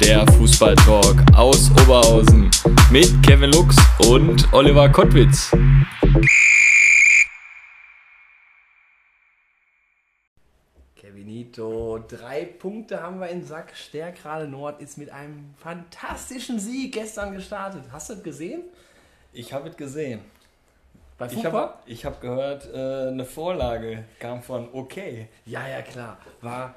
der Fußballtalk aus Oberhausen mit Kevin Lux und Oliver Kottwitz. Kevinito, drei Punkte haben wir in Sack. Stärkrade Nord ist mit einem fantastischen Sieg gestern gestartet. Hast du das gesehen? Ich habe es gesehen. Bei Ich Fußball? habe ich hab gehört, äh, eine Vorlage kam von okay. Ja, ja, klar. War.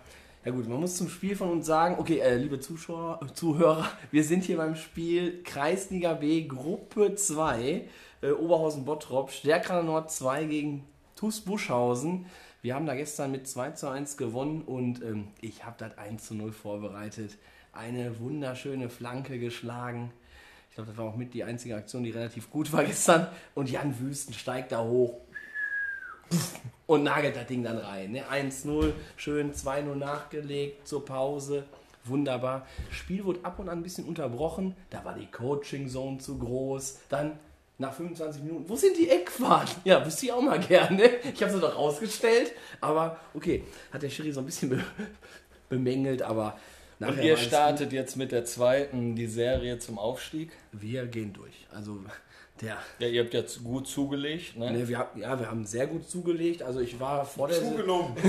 Ja gut, man muss zum Spiel von uns sagen, okay, äh, liebe Zuschauer, äh, Zuhörer, wir sind hier beim Spiel Kreisliga B Gruppe 2, äh, Oberhausen-Bottrop, Stärkrade Nord 2 gegen TuS Buschhausen. Wir haben da gestern mit 2 zu 1 gewonnen und ähm, ich habe das 1 zu 0 vorbereitet. Eine wunderschöne Flanke geschlagen. Ich glaube, das war auch mit die einzige Aktion, die relativ gut war gestern. Und Jan Wüsten steigt da hoch, und nagelt das Ding dann rein. Ne? 1-0, schön 2-0 nachgelegt zur Pause. Wunderbar. Spiel wurde ab und an ein bisschen unterbrochen. Da war die Coaching Zone zu groß. Dann nach 25 Minuten, wo sind die Eckfahrten? Ja, wüsste ich auch mal gerne. Ich habe sie doch rausgestellt. Aber okay, hat der Schiri so ein bisschen be bemängelt, aber Und nachher ihr startet jetzt mit der zweiten die Serie zum Aufstieg. Wir gehen durch. Also der Ja, ihr habt jetzt gut zugelegt. Ne? Ne, wir, haben- ja, wir haben sehr gut zugelegt. Also ich war vor der Zugenommen.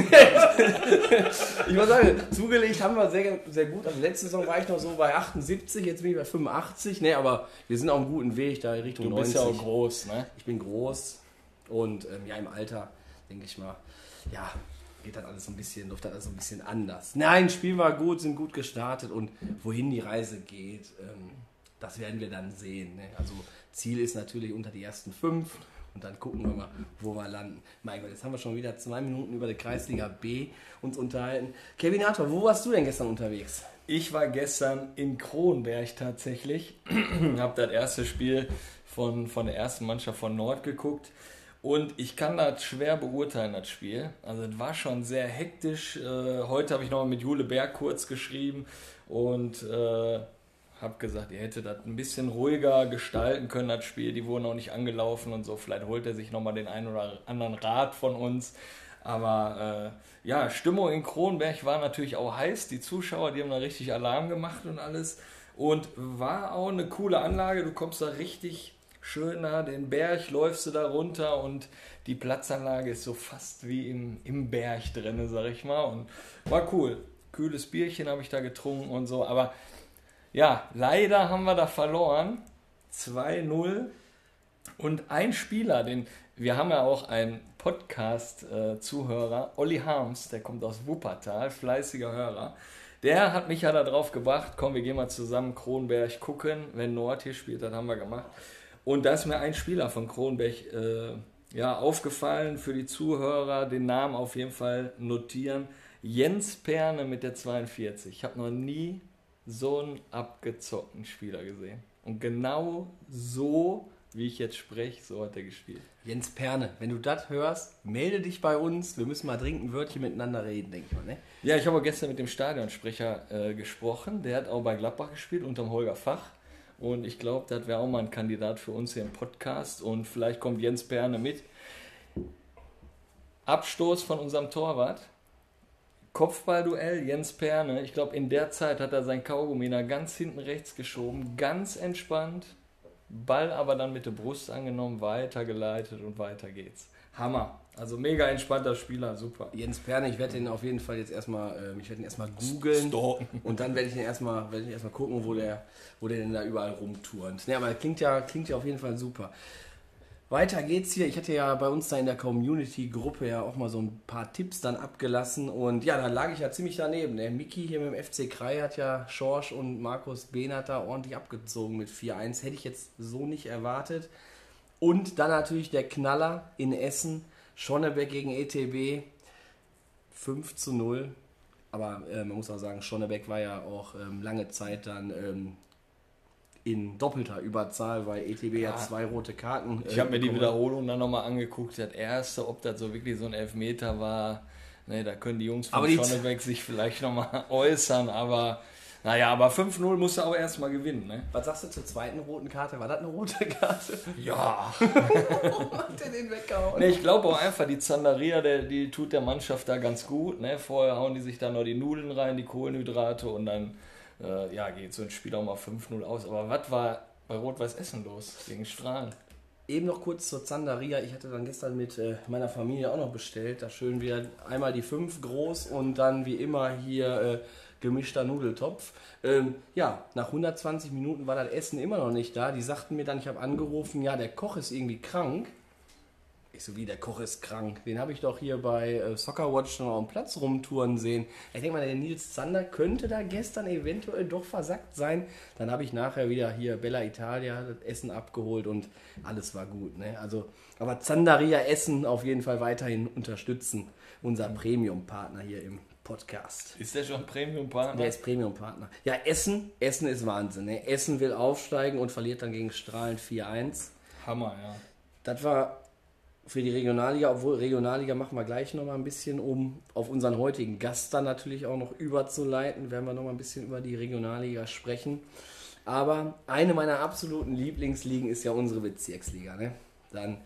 Ich muss sagen, zugelegt haben wir sehr, sehr gut. Also letzte Saison war ich noch so bei 78, jetzt bin ich bei 85. Ne, aber wir sind auf einem guten Weg da Richtung Du bist 90. ja auch groß, ne? Ich bin groß und ähm, ja, im Alter, denke ich mal, ja, geht dann alles so ein bisschen, läuft dann alles so ein bisschen anders. Nein, Spiel war gut, sind gut gestartet und wohin die Reise geht, ähm, das werden wir dann sehen. Ne? Also Ziel ist natürlich unter die ersten fünf und dann gucken wir mal, wo wir landen. Mein Gott, jetzt haben wir schon wieder zwei Minuten über die Kreisliga B uns unterhalten. Kevin Hartmann, wo warst du denn gestern unterwegs? Ich war gestern in Kronberg tatsächlich. habe das erste Spiel von, von der ersten Mannschaft von Nord geguckt. Und ich kann das schwer beurteilen, das Spiel. Also es war schon sehr hektisch. Äh, heute habe ich noch mit Jule Berg kurz geschrieben und äh, habe gesagt, ihr hättet das ein bisschen ruhiger gestalten können, das Spiel. Die wurden auch nicht angelaufen und so. Vielleicht holt er sich nochmal den einen oder anderen Rat von uns. Aber äh, ja, Stimmung in Kronberg war natürlich auch heiß. Die Zuschauer, die haben da richtig Alarm gemacht und alles. Und war auch eine coole Anlage. Du kommst da richtig schön nah den Berg, läufst du da runter und die Platzanlage ist so fast wie im, im Berg drin, sag ich mal. Und war cool. Kühles Bierchen habe ich da getrunken und so. Aber ja, leider haben wir da verloren. 2-0. Und ein Spieler, den wir haben ja auch einen Podcast-Zuhörer, Olli Harms, der kommt aus Wuppertal, fleißiger Hörer. Der hat mich ja darauf gebracht, komm, wir gehen mal zusammen Kronberg gucken, wenn Nord hier spielt, das haben wir gemacht. Und da ist mir ein Spieler von Kronberg äh, ja, aufgefallen, für die Zuhörer den Namen auf jeden Fall notieren. Jens Perne mit der 42. Ich habe noch nie so einen abgezockten Spieler gesehen. Und genau so, wie ich jetzt spreche, so hat er gespielt. Jens Perne, wenn du das hörst, melde dich bei uns. Wir müssen mal dringend ein Wörtchen miteinander reden, denke ich mal. Ne? Ja, ich habe gestern mit dem Stadionsprecher äh, gesprochen. Der hat auch bei Gladbach gespielt, unterm Holger Fach. Und ich glaube, das wäre auch mal ein Kandidat für uns hier im Podcast. Und vielleicht kommt Jens Perne mit. Abstoß von unserem Torwart. Kopfballduell, Jens Perne. Ich glaube, in der Zeit hat er sein Kaugummi nach ganz hinten rechts geschoben. Ganz entspannt. Ball aber dann mit der Brust angenommen, weitergeleitet und weiter geht's. Hammer. Also mega entspannter Spieler, super. Jens Perne, ich werde ihn auf jeden Fall jetzt erstmal, ähm, ich werde ihn erstmal googeln und dann werde ich ihn erstmal, werde ich erstmal gucken, wo der, wo der denn da überall rumturnt. Ne, aber klingt ja, klingt ja auf jeden Fall super. Weiter geht's hier. Ich hatte ja bei uns da in der Community-Gruppe ja auch mal so ein paar Tipps dann abgelassen und ja, da lag ich ja ziemlich daneben. Der Miki hier mit dem FC Krei hat ja Schorsch und Markus Behnert da ordentlich abgezogen mit 4-1. Hätte ich jetzt so nicht erwartet. Und dann natürlich der Knaller in Essen, Schonnebeck gegen ETB, 5 zu 0. Aber äh, man muss auch sagen, Schonnebeck war ja auch ähm, lange Zeit dann ähm, in doppelter Überzahl, weil ETB ja, zwei rote Karten. Ich habe mir die. Wiederholung dann nochmal angeguckt. Das erste, ob das so wirklich so ein Elfmeter war, ne, da können die Jungs von Schonnebeck sich vielleicht nochmal äußern, aber naja, aber 5-0 musst du auch erstmal gewinnen, ne? Was sagst du zur zweiten roten Karte? War das eine rote Karte? Ja. Warum hat der den weggehauen? Ne, ich glaube auch einfach, die Zandaria, der, die tut der Mannschaft da ganz gut. Ne? Vorher hauen die sich da noch die Nudeln rein, die Kohlenhydrate und dann äh, ja, geht so ein Spiel auch mal 5-0 aus. Aber was war bei Rot-Weiß Essen los gegen Strahlen? Eben noch kurz zur Zandaria. Ich hatte dann gestern mit äh, meiner Familie auch noch bestellt. Da schön wieder einmal die fünf groß und dann wie immer hier äh, gemischter Nudeltopf. Ähm, ja, nach 120 Minuten war das Essen immer noch nicht da. Die sagten mir dann, ich habe angerufen, ja, der Koch ist irgendwie krank. Ich so, wie, der Koch ist krank. Den habe ich doch hier bei äh, Soccerwatch noch am Platz rumtouren sehen. Ich denke mal, der Nils Zander könnte da gestern eventuell doch versackt sein. Dann habe ich nachher wieder hier Bella Italia das Essen abgeholt und alles war gut. Ne? Also, aber Zandaria Essen auf jeden Fall weiterhin unterstützen. Unser Premium-Partner hier im Podcast. Ist der schon Premium-Partner? Der ist Premium-Partner. Ja, Essen, Essen ist Wahnsinn. Ne? Essen will aufsteigen und verliert dann gegen Strahlen 4-1. Hammer, ja. Das war für die Regionalliga, obwohl Regionalliga machen wir gleich nochmal ein bisschen, um auf unseren heutigen Gast dann natürlich auch noch überzuleiten, werden wir nochmal ein bisschen über die Regionalliga sprechen. Aber eine meiner absoluten Lieblingsligen ist ja unsere Bezirksliga. Ne? Dann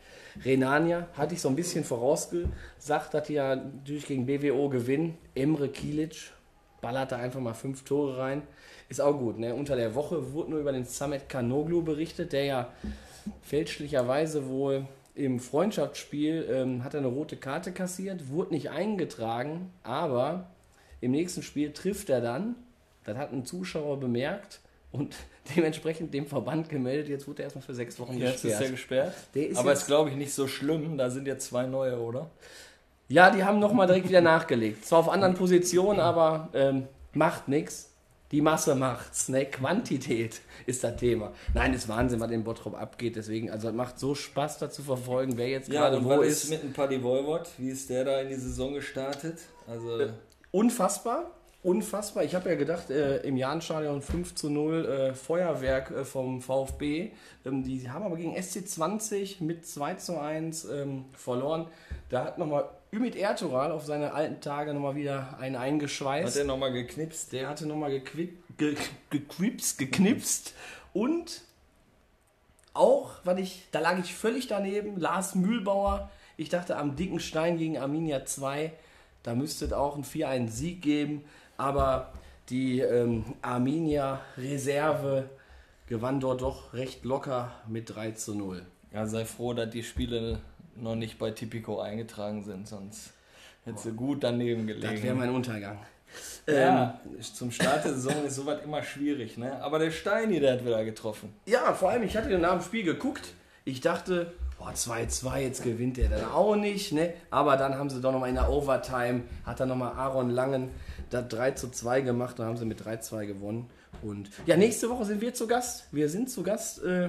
Renania, hatte ich so ein bisschen vorausgesagt, dass ja natürlich gegen BWO gewinnen. Emre Kilic ballerte einfach mal fünf Tore rein. Ist auch gut. Ne? Unter der Woche wurde nur über den Samet Kanoglu berichtet, der ja fälschlicherweise wohl im Freundschaftsspiel ähm, hat er eine rote Karte kassiert, wurde nicht eingetragen, aber im nächsten Spiel trifft er dann. Das hat ein Zuschauer bemerkt und dementsprechend dem Verband gemeldet. Jetzt wurde er erstmal für sechs Wochen Jetzt ist der gesperrt. Ist Aber jetzt- ist, glaube ich, nicht so schlimm. Da sind jetzt zwei neue, oder? Ja, die haben nochmal direkt wieder nachgelegt. Zwar auf anderen Positionen, aber ähm, macht nichts. Die Masse macht's. Ne? Quantität ist das Thema. Nein, ist Wahnsinn, was in Bottrop abgeht. Deswegen, also es macht so Spaß, da zu verfolgen, wer jetzt Ja, gerade wo ist. ist mit dem Paddy Voivod? Wie ist der da in die Saison gestartet? Also, Unfassbar. Unfassbar. Ich habe ja gedacht, äh, im Jahnstadion 5 zu 0 äh, Feuerwerk äh, vom VfB. Ähm, die haben aber gegen SC20 mit 2 zu 1 ähm, verloren. Da hat nochmal Ümit Ertural auf seine alten Tage nochmal wieder einen hat eingeschweißt. er nochmal geknipst? Der hatte nochmal gequi- ge gequipst, geknipst und auch, weil ich, da lag ich völlig daneben, Lars Mühlbauer. Ich dachte am dicken Stein gegen Arminia 2, da müsste es auch ein 4-1 Sieg geben, aber die ähm, Arminia Reserve gewann dort doch recht locker mit 3 zu 0. Ja, sei froh, dass die Spiele noch nicht bei Tipico eingetragen sind, sonst hättest du gut daneben Das gelegen. wäre mein Untergang. Ähm, ja, zum Start der Saison ist sowas immer schwierig, ne? Aber der Steini, der hat wieder getroffen. Ja, vor allem, ich hatte nach dem Spiel geguckt. Ich dachte, boah, 2-2, jetzt gewinnt der dann auch nicht, ne? Aber dann haben sie doch nochmal in der Overtime, hat dann nochmal Aaron Langen das 3 zu 2 gemacht, dann haben sie mit 3-2 gewonnen. Und ja, nächste Woche sind wir zu Gast. Wir sind zu Gast äh,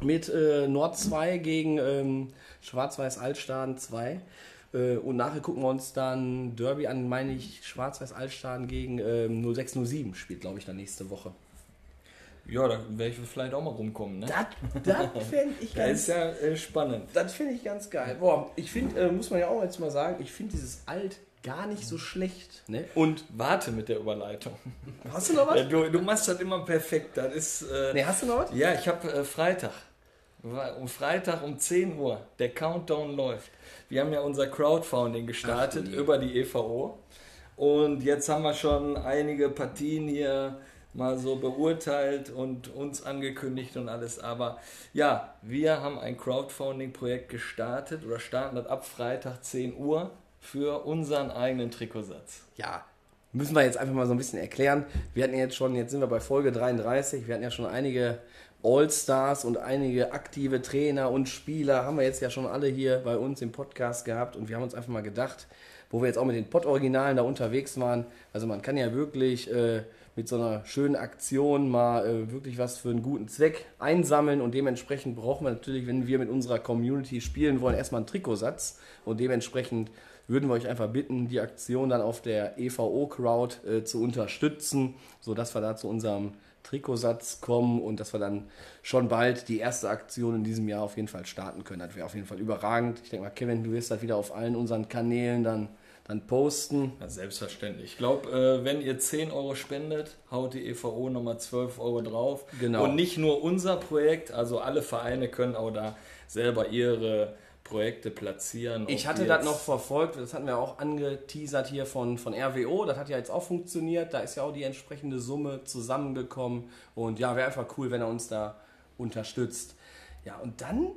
mit äh, Nord 2 gegen ähm, Schwarz-Weiß Altstaden 2. Äh, und nachher gucken wir uns dann Derby an, meine ich, Schwarz-Weiß Altstaden gegen ähm, 0607 spielt, glaube ich, dann nächste Woche. Ja, da werde ich vielleicht auch mal rumkommen, ne? Das, das fände ich Das ganz ist ja äh, spannend. Das finde ich ganz geil. Boah, ich finde, äh, muss man ja auch jetzt mal sagen, ich finde dieses Alt gar nicht so schlecht. Ne? Und Warte mit der Überleitung. hast du noch was? Du, du machst das immer perfekt. Das ist. Äh, Ne, hast du noch was? Ja, ich habe äh, Freitag. Um Freitag um 10 Uhr. Der Countdown läuft. Wir haben ja unser Crowdfunding gestartet Ach, über die EVO. Und jetzt haben wir schon einige Partien hier mal so beurteilt und uns angekündigt und alles. Aber ja, wir haben ein Crowdfunding-Projekt gestartet oder starten das ab Freitag 10 Uhr für unseren eigenen Trikotsatz. Ja, müssen wir jetzt einfach mal so ein bisschen erklären. Wir hatten jetzt schon, jetzt sind wir bei Folge 33, wir hatten ja schon einige All-Stars und einige aktive Trainer und Spieler, haben wir jetzt ja schon alle hier bei uns im Podcast gehabt und wir haben uns einfach mal gedacht, wo wir jetzt auch mit den Pott-Originalen da unterwegs waren, also man kann ja wirklich äh, mit so einer schönen Aktion mal äh, wirklich was für einen guten Zweck einsammeln und dementsprechend brauchen wir natürlich, wenn wir mit unserer Community spielen wollen, erstmal einen Trikotsatz und dementsprechend würden wir euch einfach bitten, die Aktion dann auf der EVO-Crowd äh, zu unterstützen, sodass wir da zu unserem Trikotsatz kommen und dass wir dann schon bald die erste Aktion in diesem Jahr auf jeden Fall starten können. Das wäre auf jeden Fall überragend. Ich denke mal, Kevin, du wirst das wieder auf allen unseren Kanälen dann, dann posten. Ja, selbstverständlich. Ich glaube, äh, wenn ihr 10 Euro spendet, haut die EVO nochmal 12 Euro drauf. Genau. Und nicht nur unser Projekt, also alle Vereine können auch da selber ihre Projekte platzieren. Ich hatte das noch verfolgt, das hatten wir auch angeteasert hier von, von RWO, das hat ja jetzt auch funktioniert, da ist ja auch die entsprechende Summe zusammengekommen und ja, wäre einfach cool, wenn er uns da unterstützt. Ja, und dann,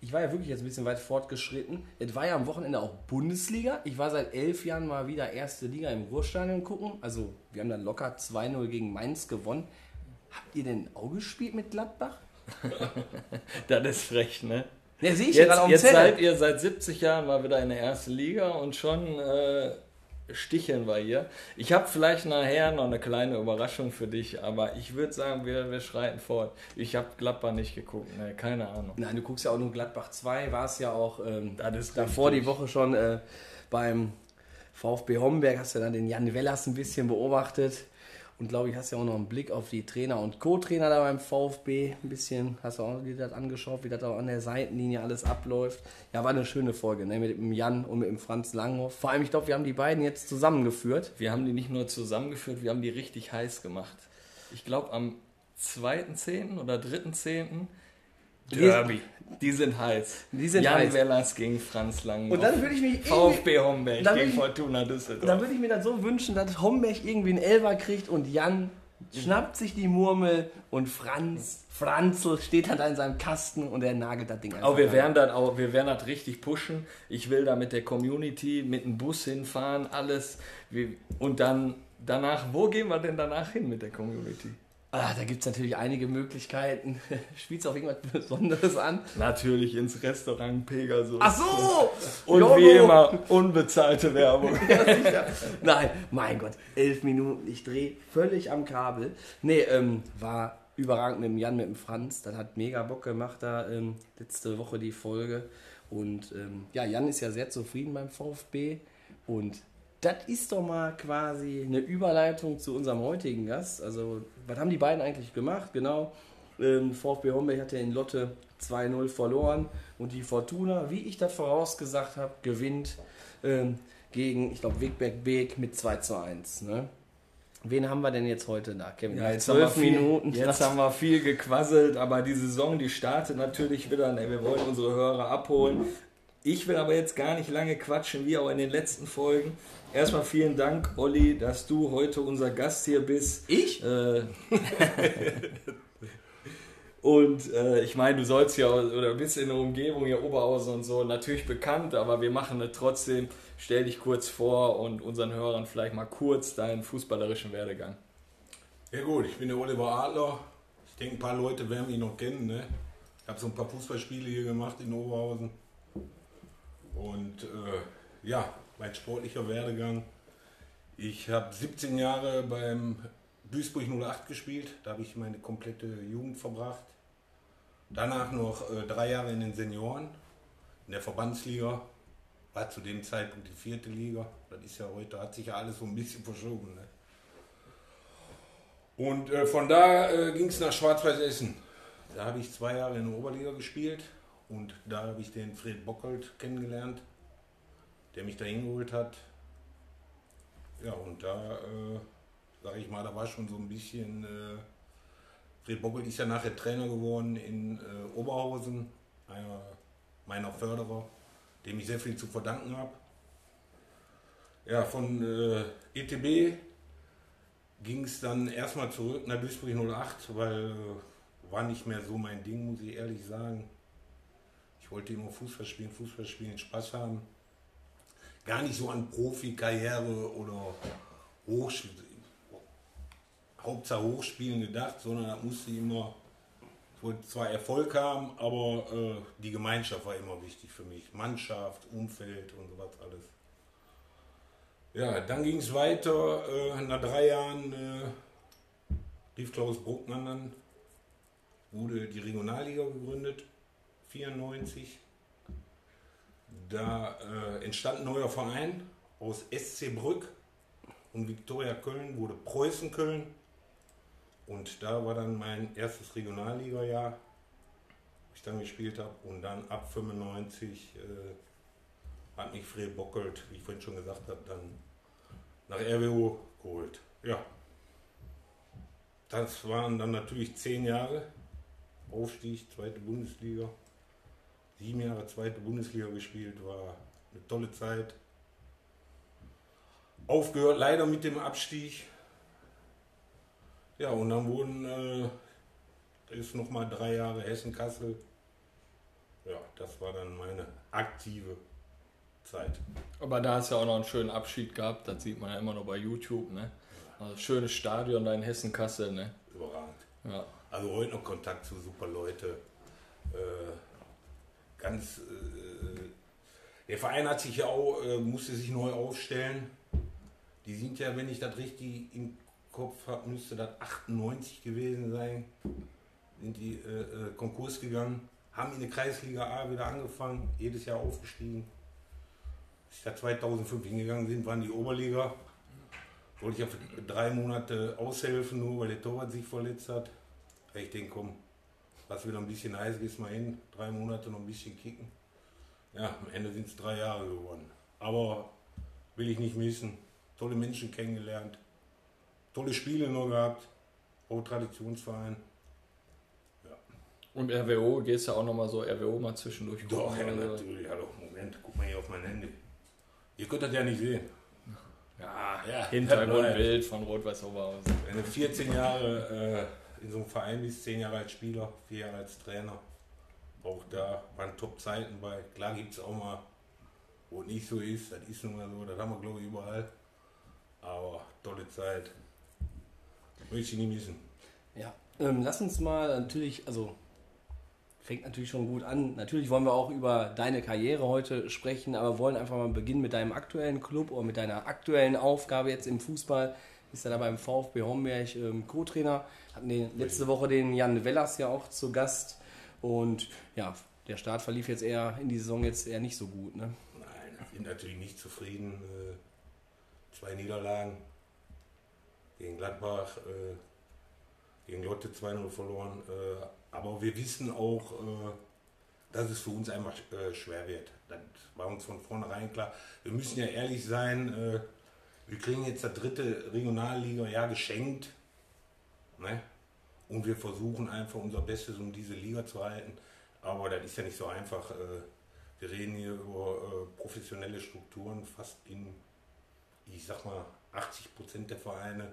ich war ja wirklich jetzt ein bisschen weit fortgeschritten, es war ja am Wochenende auch Bundesliga, ich war seit elf Jahren mal wieder erste Liga im Ruhrstadion gucken, also wir haben dann locker 2-0 gegen Mainz gewonnen. Habt ihr denn auch gespielt mit Gladbach? Das ist frech, ne? Ja, sehe ich ja Jetzt, gerade auf dem jetzt Zettel. seid ihr seit 70 Jahren mal wieder in der ersten Liga und schon äh, sticheln wir hier. Ich habe vielleicht nachher noch eine kleine Überraschung für dich, aber ich würde sagen, wir, wir schreiten fort. Ich habe Gladbach nicht geguckt, ne, keine Ahnung. Nein, du guckst ja auch nur Gladbach 2, war es ja auch ähm, davor richtig. die Woche schon äh, beim VfB Homberg, hast du dann den Jan Wellers ein bisschen beobachtet und glaube ich, hast ja auch noch einen Blick auf die Trainer und Co-Trainer da beim VfB ein bisschen, hast du auch dir das angeschaut, wie das auch an der Seitenlinie alles abläuft. Ja, war eine schöne Folge, ne, mit dem Jan und mit dem Franz Langhoff. Vor allem, ich glaube, wir haben die beiden jetzt zusammengeführt. Wir haben die nicht nur zusammengeführt, wir haben die richtig heiß gemacht. Ich glaube, am 2.10. oder 3.10. Derby. Die sind heiß. Die sind Jan heiß. Wellers gegen Franz Lang. Und dann würde ich mich VfB Homberg Dann gegen ich- Fortuna Düsseldorf. Dann würde ich mir das so wünschen, dass Homberg irgendwie einen Elfer kriegt und Jan schnappt sich die Murmel und Franz, Franzl steht dann da in seinem Kasten und er nagelt das Ding einfach Aber wir werden dann auch, wir werden das richtig pushen. Ich will da mit der Community, mit dem Bus hinfahren, alles. Und dann danach, wo gehen wir denn danach hin mit der Community? Ah, da gibt es natürlich einige Möglichkeiten. Spielst du auf irgendwas Besonderes an? Natürlich ins Restaurant Pegasus. Ach so! Und Jogo! wie immer, unbezahlte Werbung. Ja. Nein, mein Gott, elf Minuten, ich drehe völlig am Kabel. Nee, ähm, war überragend mit dem Jan, mit dem Franz. Das hat mega Bock gemacht da ähm, letzte Woche die Folge. Und ähm, ja, Jan ist ja sehr zufrieden beim VfB. Und das ist doch mal quasi eine Überleitung zu unserem heutigen Gast. Also, was haben die beiden eigentlich gemacht? Genau. Ähm, VfB Homberg hat ja in Lotte 2-0 verloren und die Fortuna, wie ich das vorausgesagt habe, gewinnt ähm, gegen, ich glaube, Wegberg Beek mit 2 zu 1. Ne? Wen haben wir denn jetzt heute da, Kevin? Ja, jetzt zwölf viel, Minuten. jetzt haben wir viel gequasselt, aber die Saison, die startet natürlich wieder. Ne, wir wollen unsere Hörer abholen. Ich will aber jetzt gar nicht lange quatschen, wie auch in den letzten Folgen. Erstmal vielen Dank, Olli, dass du heute unser Gast hier bist. ich? Äh, und äh, ich meine, du sollst ja oder bist in der Umgebung hier Oberhausen und so natürlich bekannt, aber wir machen es trotzdem. Stell dich kurz vor und unseren Hörern vielleicht mal kurz deinen fußballerischen Werdegang. Ja gut, ich bin der Oliver Adler. Ich denke, ein paar Leute werden mich noch kennen. Ne? Ich habe so ein paar Fußballspiele hier gemacht in Oberhausen. Und äh, ja, mein sportlicher Werdegang. Ich habe 17 Jahre beim Duisburg 08 gespielt. Da habe ich meine komplette Jugend verbracht. Danach noch äh, drei Jahre in den Senioren, in der Verbandsliga. War zu dem Zeitpunkt die vierte Liga. Das ist ja heute, hat sich ja alles so ein bisschen verschoben. Ne? Und äh, von da äh, ging es nach Schwarz-Weiß Essen. Da habe ich zwei Jahre in der Oberliga gespielt und da habe ich den Fred Bockhold kennengelernt, der mich da hingeholt hat. Ja, und da, äh, sage ich mal, da war schon so ein bisschen. Äh, Fred Bockhold ist ja nachher Trainer geworden in äh, Oberhausen, einer meiner Förderer, dem ich sehr viel zu verdanken habe. Ja, von äh, ETB ging es dann erstmal zurück nach Duisburg 08, weil äh, war nicht mehr so mein Ding, muss ich ehrlich sagen. Ich wollte immer Fußball spielen, Fußball spielen, Spaß haben. Gar nicht so an Profikarriere oder Hochsch Hauptsache Hochspielen gedacht, sondern da musste immer, ich wollte zwar Erfolg haben, aber äh, die Gemeinschaft war immer wichtig für mich. Mannschaft, Umfeld und sowas alles. Ja, dann ging es weiter. Äh, nach drei Jahren äh, rief Klaus Bruckmann an, wurde die Regionalliga gegründet, 94. Da äh, entstand ein neuer Verein aus SC Brück und Viktoria Köln wurde Preußen Köln. Und da war dann mein erstes Regionalliga-Jahr, wo ich dann gespielt habe. Und dann ab 95 äh, hat mich Fred Bockelt, wie ich vorhin schon gesagt habe, dann nach RWO geholt. Ja. Das waren dann natürlich zehn Jahre. Aufstieg, zweite Bundesliga. Sieben Jahre zweite Bundesliga gespielt, war eine tolle Zeit. Aufgehört leider mit dem Abstieg. Ja, und dann wurden, äh, ist nochmal drei Jahre Hessen-Kassel. Ja, das war dann meine aktive Zeit. Aber da hast du ja auch noch einen schönen Abschied gehabt, das sieht man ja immer noch bei YouTube, ne? Also schönes Stadion da in Hessen-Kassel, ne? Überragend. Ja. Also heute noch Kontakt zu super Leute. Äh, ganz. Äh, der Verein hat sich ja auch, äh, musste sich neu aufstellen. Die sind ja, wenn ich das richtig im Kopf habe, müsste das 98 gewesen sein. Sind die äh, äh, Konkurs gegangen, haben in der Kreisliga A wieder angefangen, jedes Jahr aufgestiegen. Als ich da 2005 hingegangen sind, waren die Oberliga. Wollte ich ja für drei Monate aushelfen, nur weil der Torwart sich verletzt hat. Ich denke, komm, lass wieder ein bisschen heiß, gehst mal hin, drei Monate noch ein bisschen kicken. Ja, am Ende sind es drei Jahre geworden. Aber will ich nicht missen. Tolle Menschen kennengelernt, tolle Spiele nur gehabt, auch Traditionsverein. Und RWO, gehst du auch nochmal so RWO mal zwischendurch Doch, ja, natürlich. Hallo, Moment, guck mal hier auf mein Handy. Ihr könnt das ja nicht sehen. Ja, Ja, Hintergrundbild von Rot-Weiß Oberhausen. Wenn du 14 Jahre äh, in so einem Verein bist, 10 Jahre als Spieler, 4 Jahre als Trainer, auch da waren Top-Zeiten bei. Klar gibt es auch mal, wo nicht so ist, das ist nun mal so, das haben wir glaube ich überall. Aber tolle Zeit. Möchte ich nie missen. Ja, ähm, lass uns mal natürlich, also fängt natürlich schon gut an. Natürlich wollen wir auch über deine Karriere heute sprechen, aber wollen einfach mal beginnen mit deinem aktuellen Club oder mit deiner aktuellen Aufgabe jetzt im Fußball. Ist ja da beim VfB Homberg ähm, Co-Trainer. Hatten den, letzte Woche den Jan Wellers ja auch zu Gast. Und ja, der Start verlief jetzt eher in die Saison jetzt eher nicht so gut. Ne? Nein, ich bin natürlich nicht zufrieden. Äh, zwei Niederlagen gegen Gladbach, äh, gegen Lotte 2-0 verloren. Äh, aber wir wissen auch, äh, dass es für uns einfach äh, schwer wird. Das war uns von vornherein klar. Wir müssen ja ehrlich sein, äh, wir kriegen jetzt das dritte Regionalliga-Jahr geschenkt. Ne? Und wir versuchen einfach unser Bestes, um diese Liga zu halten. Aber das ist ja nicht so einfach. Äh, wir reden hier über äh, professionelle Strukturen, fast in, ich sag mal, 80 Prozent der Vereine.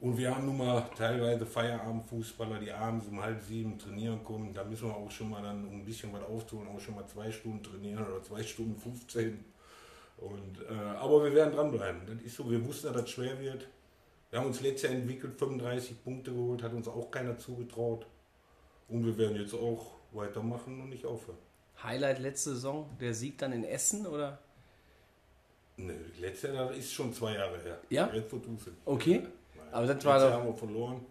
Und wir haben nun mal teilweise Feierabendfußballer, die abends um halb sieben trainieren kommen. Da müssen wir auch schon mal dann, um ein bisschen was aufzuholen, auch schon mal zwei Stunden trainieren oder zwei Stunden 15. Und, äh, aber wir werden dranbleiben. Das ist so, wir wussten, dass das schwer wird. Wir haben uns letztes Jahr entwickelt, 35 Punkte geholt, hat uns auch keiner zugetraut. Und wir werden jetzt auch weitermachen und nicht aufhören. Highlight letzte Saison, der Sieg dann in Essen oder? Ne, letztes Jahr ist schon zwei Jahre her. Ja? Okay. Nein. Aber das Letztes war Jahr doch- haben wir verloren.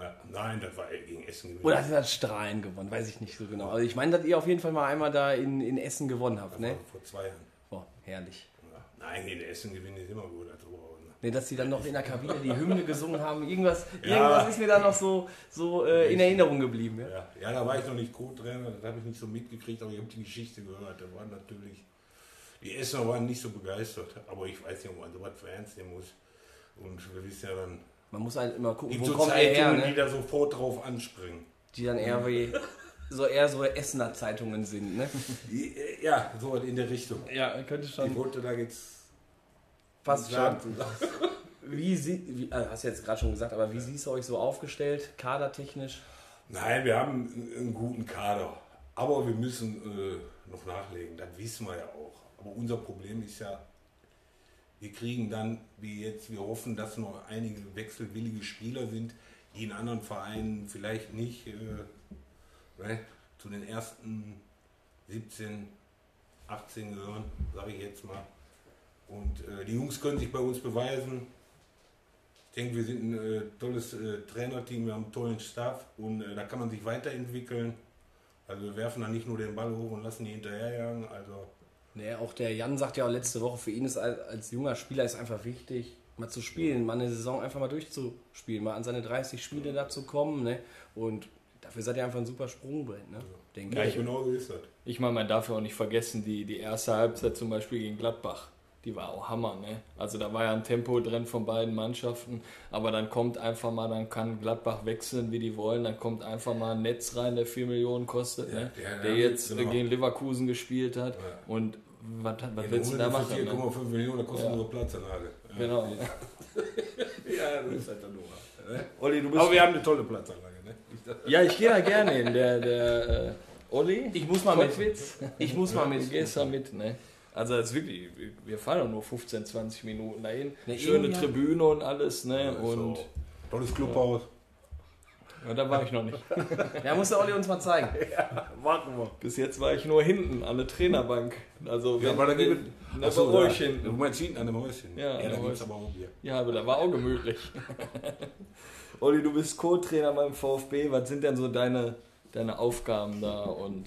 Ja, nein, das war gegen Essen gewesen. Oder hat das Strahlen gewonnen? Weiß ich nicht so genau. Also ich meine, dass ihr auf jeden Fall mal einmal da in, in Essen gewonnen habt, Das ne? vor zwei Jahren. Herrlich. Ja. Nein, gegen Essen gewinnen ist immer gut als Oberhausen. Ne, dass sie dann noch in der Kabine die Hymne gesungen haben. Irgendwas, Ja. irgendwas ist mir dann noch so, so äh, in Erinnerung geblieben. Ja? Ja, ja, da war ich noch nicht Co-Trainer, das habe ich nicht so mitgekriegt, aber ich habe die Geschichte gehört. Da waren natürlich, die Essener waren nicht so begeistert, aber ich weiß nicht, ob man sowas für ernst nehmen muss. Und wir wissen ja dann, Man muss halt immer gucken, wo so kommt ihr her, Zeitungen, die ne? da sofort drauf anspringen. Die dann eher wie so eher so Essener Zeitungen sind, ne? Ja, so in der Richtung. Ja, könnte Ich wollte da jetzt fast schon. Wie, sie, wie also hast du jetzt gerade schon gesagt, aber wie siehst du euch so aufgestellt, kadertechnisch? Nein, wir haben einen, einen guten Kader. Aber wir müssen äh, noch nachlegen, das wissen wir ja auch. Aber unser Problem ist ja, wir kriegen dann, wie jetzt, wir hoffen, dass noch einige wechselwillige Spieler sind, die in anderen Vereinen vielleicht nicht äh, ne, zu den ersten 17, 18 gehören, sage ich jetzt mal. Und äh, die Jungs können sich bei uns beweisen. Ich denke, wir sind ein äh, tolles äh, Trainerteam, wir haben einen tollen Staff und äh, da kann man sich weiterentwickeln. Also wir werfen dann nicht nur den Ball hoch und lassen die hinterherjagen. Also Nee, auch der Jan sagt ja auch letzte Woche, für ihn ist als, als junger Spieler ist einfach wichtig, mal zu spielen, mal eine Saison einfach mal durchzuspielen, mal an seine 30 Spiele da zu kommen. Ne? Und dafür seid ihr einfach ein super Sprungbrett, ne? denke Ja, ich. genau so ist das. Ich meine, man darf ja auch nicht vergessen, die, die erste Halbzeit zum Beispiel gegen Gladbach, die war auch Hammer. Ne? Also da war ja ein Tempo drin von beiden Mannschaften, aber dann kommt einfach mal, dann kann Gladbach wechseln, wie die wollen, dann kommt einfach mal ein Netz rein, der 4 Millionen kostet, ne? Ja, ja, der ja, jetzt genau. gegen Leverkusen gespielt hat. Ja. Und was, was Ja, willst du da machen? Ne? 4,5 Millionen, da kostet Ja. unsere Platzanlage. Ja. Genau. Ja, das ist halt dann nur. Ne? Olli, du bist. Aber wir haben eine tolle Platzanlage. Ja, ich gehe da gerne hin. Der, der äh, Olli, Ich muss mal mit. Kottwitz, Ich muss mal du mit. gehst da mit, ne? Also das ist wirklich, wir fahren doch nur 15, 20 Minuten dahin. Ne, Schöne Tribüne und alles, ne? Ja, Und so. Tolles Clubhaus. ja, da war ich noch nicht. Ja, muss der Olli uns mal zeigen. Warten wir. Bis jetzt war ich nur hinten an der Trainerbank. Also Ja, aber da gibt Ach so, ja. hinten. Du meinst hinten an dem Häuschen? Ja, ja da gibt es aber auch Bier. Ja, aber da war auch gemütlich. Olli, du bist Co-Trainer beim VfB. Was sind denn so deine, deine Aufgaben da? Und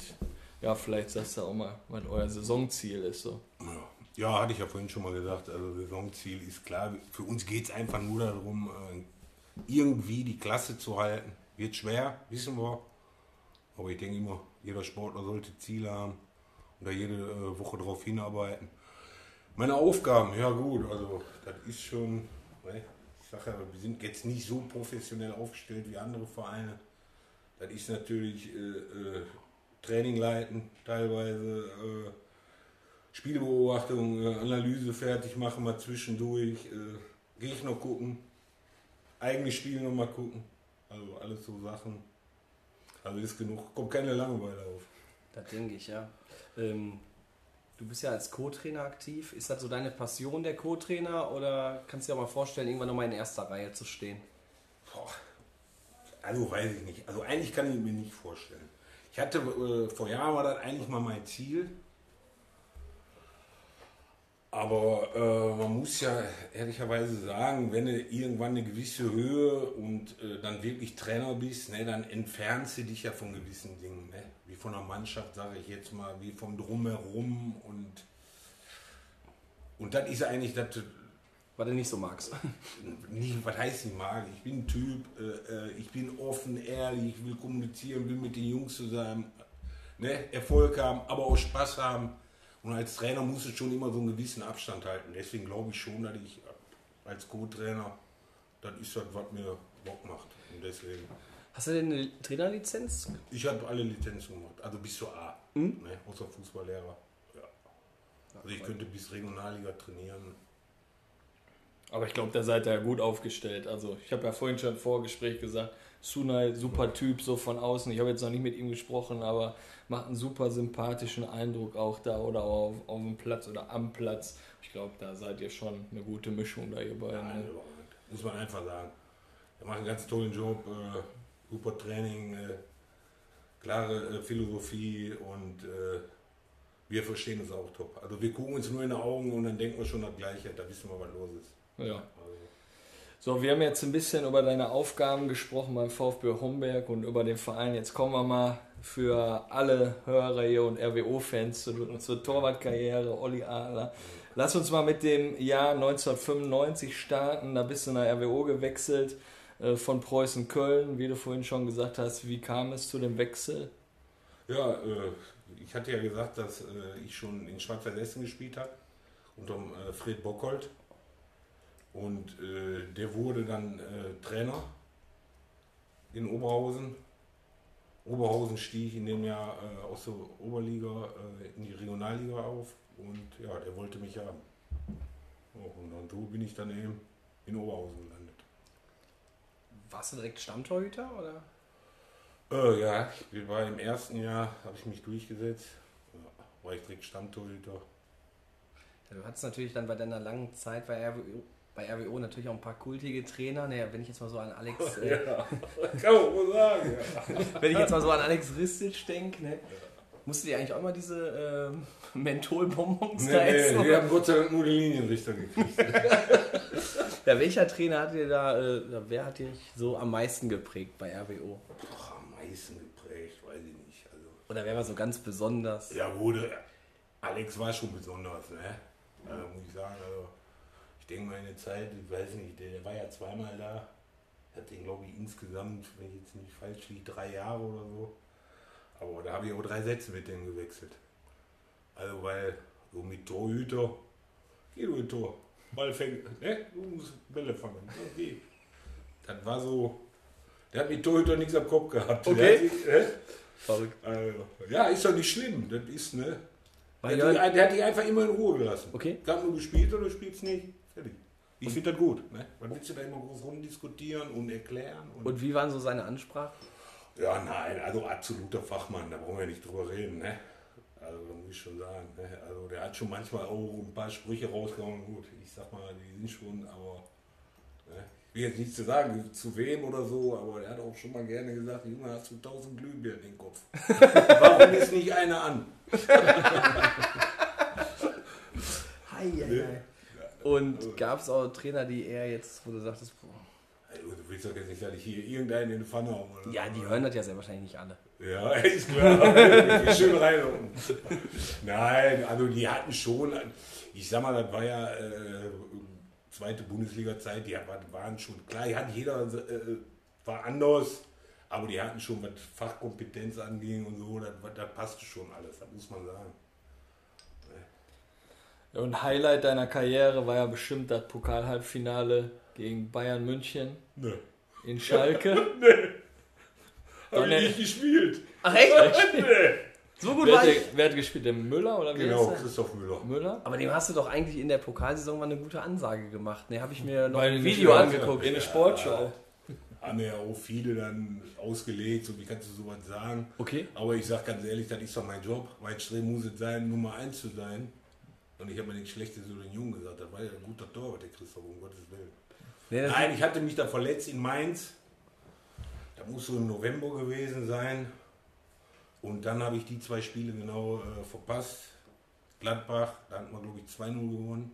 ja, vielleicht sagst du auch mal, was euer Saisonziel ist. So. Ja. hatte ich ja vorhin schon mal gesagt. Also Saisonziel ist klar. Für uns geht es einfach nur darum, äh, irgendwie die Klasse zu halten. Wird schwer, wissen wir. Aber ich denke immer, jeder Sportler sollte Ziele haben und da jede äh, Woche darauf hinarbeiten. Meine Aufgaben, ja gut, also das ist schon, ne, sage ja, wir sind jetzt nicht so professionell aufgestellt wie andere Vereine. Das ist natürlich äh, äh, Training leiten, teilweise äh, Spielbeobachtung, äh, Analyse fertig machen, mal zwischendurch, äh, Gegner gucken, eigene Spiele nochmal gucken. Also alles so Sachen. Also ist genug, kommt keine Langeweile auf. Das denke ich, ja. Ähm, du bist ja als Co-Trainer aktiv. Ist das so deine Passion, der Co-Trainer? Oder kannst du dir auch mal vorstellen, irgendwann nochmal in erster Reihe zu stehen? Boah. Also weiß ich nicht. Also eigentlich kann ich mir nicht vorstellen. Ich hatte, äh, vor Jahren war das eigentlich mal mein Ziel. Aber äh, man muss ja ehrlicherweise sagen, wenn du irgendwann eine gewisse Höhe und äh, dann wirklich Trainer bist, ne, dann entfernst du dich ja von gewissen Dingen. Ne? Wie von der Mannschaft, sage ich jetzt mal, wie vom Drumherum. Und, und das ist eigentlich das, Was du nicht so magst. nicht, was heißt ich mag? Ich bin ein Typ, äh, äh, ich bin offen, ehrlich, ich will kommunizieren, will mit den Jungs zusammen ne, Erfolg haben, aber auch Spaß haben. Und als Trainer muss ich schon immer so einen gewissen Abstand halten. Deswegen glaube ich schon, dass ich als Co-Trainer, das ist das, was mir Bock macht. Und deswegen, Hast du denn eine Trainerlizenz? ich habe alle Lizenzen gemacht, also bis zur A, Mhm. ne, außer Fußballlehrer. Ja. Also ich könnte bis Regionalliga trainieren. Aber ich glaube, da seid ihr ja gut aufgestellt. Also ich habe ja vorhin schon im Vorgespräch gesagt, Sunai, super Typ, so von außen. Ich habe jetzt noch nicht mit ihm gesprochen, aber macht einen super sympathischen Eindruck auch da oder auf, auf dem Platz oder am Platz. Ich glaube, da seid ihr schon eine gute Mischung da ihr beiden. Nein, Ne? Muss man einfach sagen. Er macht einen ganz tollen Job, äh, super Training, äh, klare äh, Philosophie und äh, wir verstehen es auch top. Also wir gucken uns nur in die Augen und dann denken wir schon das Gleiche, da wissen wir, was los ist. Ja. So, wir haben jetzt ein bisschen über deine Aufgaben gesprochen beim VfB Homberg und über den Verein. Jetzt kommen wir mal für alle Hörer hier und RWO-Fans zur, zur Torwartkarriere, Olli Adler. Lass uns mal mit dem Jahr 1995 starten. Da bist du nach RWO gewechselt äh, von Preußen Köln, wie du vorhin schon gesagt hast. Wie kam es zu dem Wechsel? ja, äh, ich hatte ja gesagt, dass äh, ich schon in Schwarzer Essen gespielt habe, unter äh, Fred Bockhold. Und äh, der wurde dann äh, Trainer in Oberhausen. Oberhausen stieg in dem Jahr äh, aus der Oberliga äh, in die Regionalliga auf und ja, der wollte mich haben. Und dann so bin ich dann eben in Oberhausen gelandet. Warst du direkt Stammtorhüter? Oder? Äh, ja, ich war im ersten Jahr, habe ich mich durchgesetzt. Ja, war ich direkt Stammtorhüter. Du hattest natürlich dann bei deiner langen Zeit bei RWO, bei RWO natürlich auch ein paar kultige Trainer. Naja, wenn ich jetzt mal so an Alex, äh, kann man wohl sagen. Ja. wenn ich jetzt mal so an Alex Ristic denke, ne? Musst du dir eigentlich auch immer diese ähm, Mentholbonbons Nee, da nee, essen? wir oder? haben Gott sei Dank nur die Linienrichter gekriegt. Ja, welcher Trainer hat dir da, äh, wer hat dich so am meisten geprägt bei RWO? Boah, am meisten geprägt, weiß ich nicht. Also, Oder wer war so ganz besonders? Ja, wurde. Alex war schon besonders, ne? Also, muss ich sagen. Also, denke mal in der Zeit, ich weiß nicht, der, der war ja zweimal da. Hat den, glaube ich, insgesamt, wenn ich jetzt nicht falsch liege, drei Jahre oder so. Aber da habe ich auch drei Sätze mit dem gewechselt. Also, weil so mit Torhüter, geh du in Tor. Ball fängt, ne? Du musst Bälle fangen. Okay. Das war so. Der hat mit Torhüter nichts am Kopf gehabt. Okay. Verrückt. Also, ja, ist doch nicht schlimm. Das ist, ne? Weil Der, hat die, der hat die einfach immer in Ruhe gelassen. Okay. Gab nur gespielt oder spielt's nicht. Fertig. Ich finde das gut. Ne? Man willst du da immer groß rumdiskutieren und erklären. Und Und wie waren so seine Ansprachen? ja, nein, also absoluter Fachmann, da brauchen wir nicht drüber reden. Ne? Also muss ich schon sagen. Ne? Also der hat schon manchmal auch ein paar Sprüche rausgehauen. Gut, ich sag mal, die sind schon, aber ne? ich will jetzt nicht zu sagen, zu wem oder so, aber er hat auch schon mal gerne gesagt, Junge, hast du tausend Glühbirnen im Kopf. Warum ist nicht einer an? Hei, hei, hei. Und gab es auch Trainer, die eher jetzt, wo du sagtest, boah, Also, du willst doch jetzt nicht, dass ich hier irgendeinen in die Pfanne hauen, oder? ja, die hören das ja sehr wahrscheinlich nicht alle. Ja, ist klar. Schön rein. Nein, also die hatten schon, ich sag mal, das war ja äh, zweite Bundesliga-Zeit, die war- waren schon klar, die hatten jeder äh, war anders, aber die hatten schon, was Fachkompetenz anging und so, das, das passte schon alles, das muss man sagen. Und Highlight deiner Karriere war ja bestimmt das Pokal-Halbfinale gegen Bayern München Nö. in Schalke. Hab nee. ich nicht gespielt. Ach echt? Nee. So gut wer, war hat, ich. wer hat gespielt? Der Müller oder wie Genau? Christoph Müller. Müller? Aber dem hast du doch eigentlich in der Pokalsaison mal eine gute Ansage gemacht. Ne, habe ich mir noch Weil ein in Video angeguckt. In der Sportschau. Haben ja auch viele dann ausgelegt, so wie kannst du sowas sagen. Okay. Aber ich sag ganz ehrlich, das ist doch mein Job. Mein Streben muss es sein, Nummer eins zu sein. Und ich habe mir nichts Schlechtes über den Jungen gesagt. Das war ja ein guter Torwart, der Christoph, um Gottes Willen. Nee, Nein, ich hatte mich da verletzt in Mainz. Das muss so im November gewesen sein. Und dann habe ich die zwei Spiele genau äh, verpasst. Gladbach, da hatten wir, glaube ich, 2-0 gewonnen.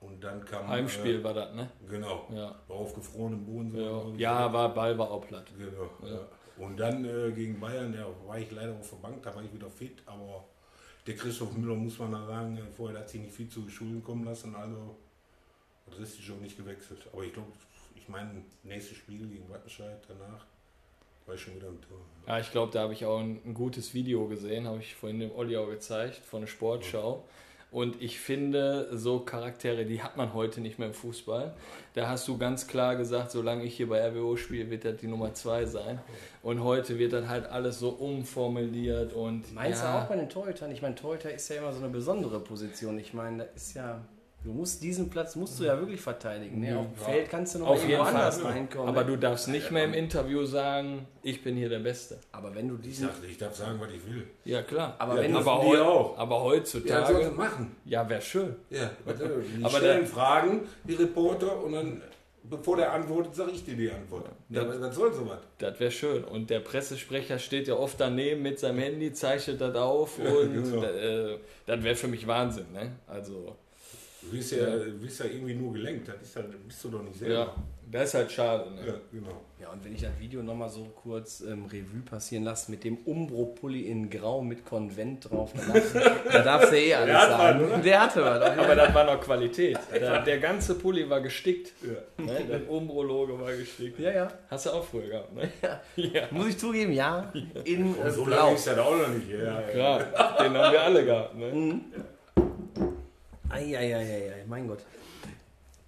Und dann kam. Heimspiel war das, ne? Äh, genau. Ja. War auf gefrorenem Boden. Ja, ja war, Ball war auch platt. Genau. Ja. Und dann äh, gegen Bayern, ja, war ich leider auf der Bank, da war ich wieder fit, aber der Christoph Müller, muss man da sagen, äh, vorher hat sich nicht viel zu Schulden kommen lassen, also hat richtig auch nicht gewechselt. Aber ich glaube, ich meine, nächstes Spiel gegen Wattenscheid danach war ich schon wieder im Tor. Ja, ich glaube, da habe ich auch ein, ein gutes Video gesehen, habe ich vorhin dem Olli auch gezeigt, von der Sportschau. Und ich finde, so Charaktere, die hat man heute nicht mehr im Fußball. Da hast du ganz klar gesagt, solange ich hier bei RWO spiele, wird das die Nummer 2 sein. Und heute wird das halt alles so umformuliert und. Meinst ja, du auch bei den Torhütern? Ich meine, Torhüter ist ja immer so eine besondere Position. Ich meine, da ist ja. Du musst diesen Platz musst du ja wirklich verteidigen. Ne? Auf dem Feld kannst du noch Auf irgendwo jeden Fall. anders reinkommen. Aber ne? du darfst nicht mehr im Interview sagen, ich bin hier der Beste. aber wenn du Ich, diesen. sag, ich darf sagen, was ich will. Ja, klar. Aber Ja, wenn aber, die heu auch. aber Ja, heutzutage. sie machen. Ja, wäre schön. Ja, was, die Aber stellen der- Fragen, die Reporter, und dann, bevor der antwortet, sage ich dir die Antwort. Ja, Das- was soll sowas? Das wäre schön. Und der Pressesprecher steht ja oft daneben mit seinem Handy, zeichnet das auf Ja, und genau. äh, das wäre für mich Wahnsinn. Ne? Also, Du bist ja, du bist ja irgendwie nur gelenkt, das ist ja, bist du doch nicht selber. ja, das ist halt schade. Ne? Ja, genau. Ja, und wenn ich das Video nochmal so kurz ähm, Revue passieren lasse mit dem Umbro-Pulli in Grau mit Konvent drauf, dann darfst, du eh alles hat sagen. oder? Der hatte was. Aber das war noch Qualität. Der, der ganze Pulli war gestickt. Ja. Ne? Der Umbro-Logo war gestickt. Ja, ja. Hast du auch früher gehabt, ne? Ja. Muss ich zugeben, ja. In äh, So Blau. lange ist das auch noch nicht her. Ja, ja. Klar, den haben wir alle gehabt. Ne? Eieieiei, mein Gott.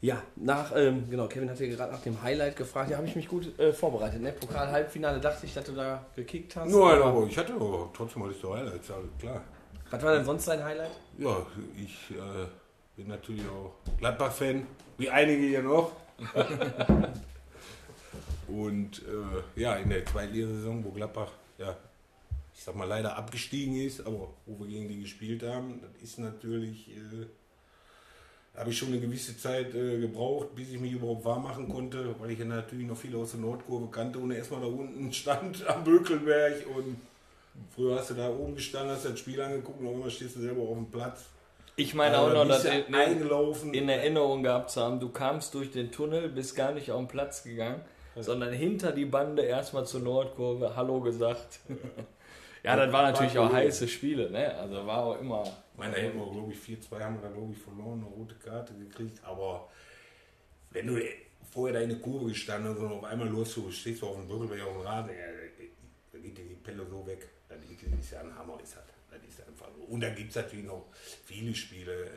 Ja, nach, ähm, genau, Kevin hat ja gerade nach dem Highlight gefragt. Ja, habe ich mich gut äh, vorbereitet. Ne? Pokal-Halbfinale dachte ich, dass du da gekickt hast. Nur aber- aber ich hatte aber trotzdem mal das Highlights, alles klar. Was war denn sonst dein Highlight? Ja, ich äh, bin natürlich auch Gladbach-Fan, wie einige hier noch. Und äh, ja, in der Zweitligasaison, wo Gladbach, ja, ich sag mal, leider abgestiegen ist, aber wo wir gegen die gespielt haben, das ist natürlich, äh, habe ich schon eine gewisse Zeit äh, gebraucht, bis ich mich überhaupt warm machen konnte, weil ich ja natürlich noch viele aus der Nordkurve kannte und erstmal da unten stand am Bökelberg und früher hast du da oben gestanden, hast das Spiel angeguckt und auf einmal stehst du selber auf dem Platz. Ich meine Also, auch noch, da dass in, eingelaufen. in Erinnerung gehabt zu haben, du kamst durch den Tunnel, bist gar nicht auf den Platz gegangen, sondern hinter die Bande erstmal zur Nordkurve Hallo gesagt. Ja, das war natürlich War auch heiße Spiele, ne? Also war auch immer. Meine, wir, glaube ich, 4-2 haben wir da, glaube ich, verloren, eine rote Karte gekriegt. Aber wenn du vorher da in der Kurve gestanden hast und auf einmal los, stehst du auf dem Bürgerberg auf dem Rasen, ja, da geht dir die Pelle so weg. Das ist ja ein Hammer, ist das. Das ist einfach so. Und da gibt es natürlich noch viele Spiele.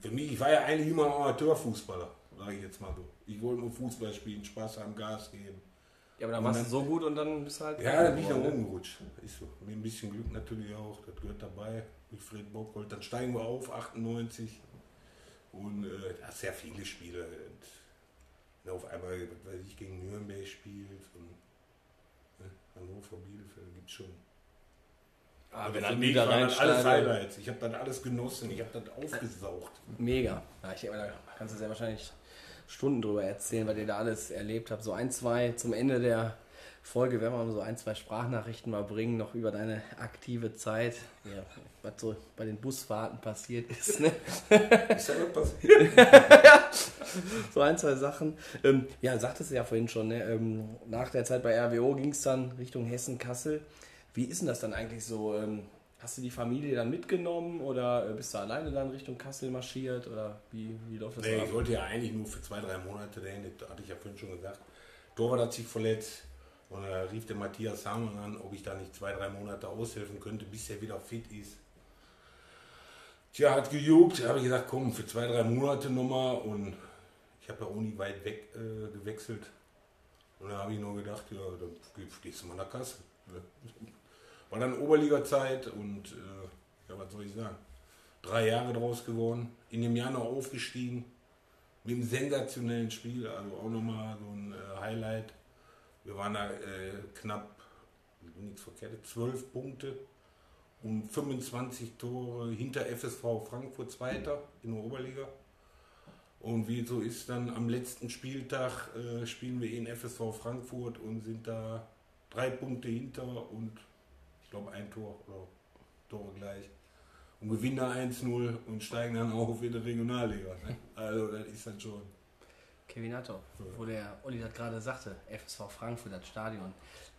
Für mich, ich war ja eigentlich immer Amateurfußballer, sage ich jetzt mal so. Ich wollte nur Fußball spielen, Spaß haben, Gas geben. Ja, aber dann warst du so gut und dann bist du halt. Ja, da bin ich dann rumgerutscht. Ist so. Mit ein bisschen Glück natürlich auch, das gehört dabei. Mit Fred Bockhold. Dann steigen wir auf, 98. Und äh, sehr viele Spiele. Und, auf einmal, was weiß ich, gegen Nürnberg spielt. Und, ne, Hannover, Bielefeld gibt es schon. Ah, Aber wenn dann wieder alles. Highlights. Ich habe dann alles genossen. Ich habe das aufgesaugt. Mega. Ja, ich denke mal, da kannst du sehr wahrscheinlich Stunden drüber erzählen, weil ihr da alles erlebt habt. So ein, zwei zum Ende der Folge werden wir mal so ein, zwei Sprachnachrichten mal bringen, noch über deine aktive Zeit. Ja, was so bei den Busfahrten passiert ist. Ne? Ist ja passiert? So ein, zwei Sachen. Ähm, ja, sagtest du ja vorhin schon, ne? ähm, nach der Zeit bei RWO ging es dann Richtung Hessen-Kassel. Wie ist denn das dann eigentlich so? Ähm, hast du die Familie dann mitgenommen oder äh, bist du alleine dann Richtung Kassel marschiert? Oder wie, wie läuft das Nee, ab? ich wollte ja eigentlich nur für zwei, drei Monate dahin, das hatte ich ja vorhin schon gesagt. Torwart hat sich verletzt und da rief der Matthias Hamann an, ob ich da nicht zwei, drei Monate aushelfen könnte, bis er wieder fit ist. Tja, hat gejuckt, habe ich gesagt, komm, für zwei, drei Monate nochmal und ich habe ja auch nie weit weg äh, gewechselt. Und da habe ich nur gedacht, ja, dann geh- gehst du mal nach Kassel. War dann Oberliga-Zeit und äh, ja, was soll ich sagen? Drei Jahre draus geworden, in dem Jahr noch aufgestiegen, mit einem sensationellen Spiel, also auch nochmal so ein äh, Highlight. Wir waren da äh, knapp, nichts verkehrt, 12 Punkte und 25 Tore hinter FSV Frankfurt Zweiter in der Oberliga. Und wie so ist, dann am letzten Spieltag äh, spielen wir in FSV Frankfurt und sind da drei Punkte hinter und glaube ein Tor oder Tore gleich. Und gewinnen da 1-0 und steigen dann auf in der Regionalliga. Ne? Also das ist dann schon. Kevin Hatto, wo der Olli das gerade sagte, FSV Frankfurt, das Stadion,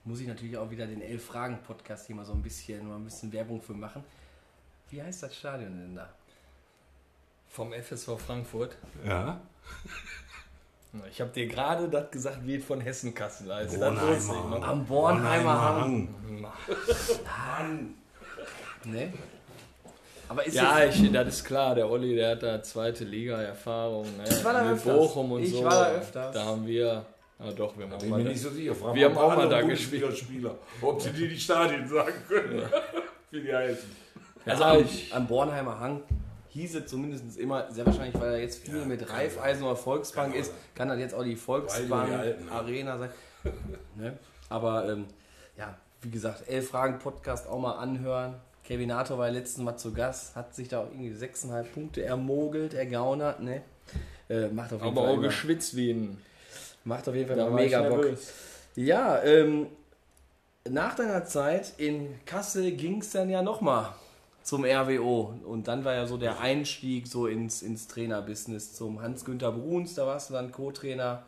muss ich natürlich auch wieder den Elf-Fragen-Podcast hier mal so ein bisschen, mal ein bisschen Werbung für machen. Wie heißt das Stadion denn da? Vom FSV Frankfurt. Ja. Ich habe dir gerade das gesagt, wie es von Hessen-Kassel heißt. Das Bornheimer. ich. Am Bornheimer Hang. Mann. Ne? Aber ist Ja, ich, das ist klar. Der Olli, der hat da zweite Liga-Erfahrung. Ne? Ich war da Mit öfters. Bochum und Ich so. war da öfters. Da haben wir. Ah, doch, wir haben auch mal da- nicht so Wir haben auch mal da gespielt. Ob sie dir die Stadien sagen können. Wie die heißen. also Ja, am, ich- am Bornheimer Hang hieß es zumindest immer, sehr wahrscheinlich, weil er jetzt viel Ja, mit Raiffeisen oder Volksbank Kann ist, sein. kann das jetzt auch die Weil Volksbank die Alten, ne? Arena sein. ne? Aber ähm, ja, wie gesagt, elf Fragen Podcast auch mal anhören. Kevin Nato war ja letztens mal zu Gast, hat sich da auch irgendwie 6,5 Punkte ermogelt, ergaunert, ne? Äh, macht auf jeden Aber Fall auch immer, geschwitzt wie ein. macht auf jeden Fall mega Bock. nervös. Ja, ähm, nach deiner Zeit in Kassel ging es dann ja nochmal zum RWO. Und dann war ja so der Einstieg so ins, ins Trainerbusiness zum Hans-Günther Bruns. Da warst du dann Co-Trainer.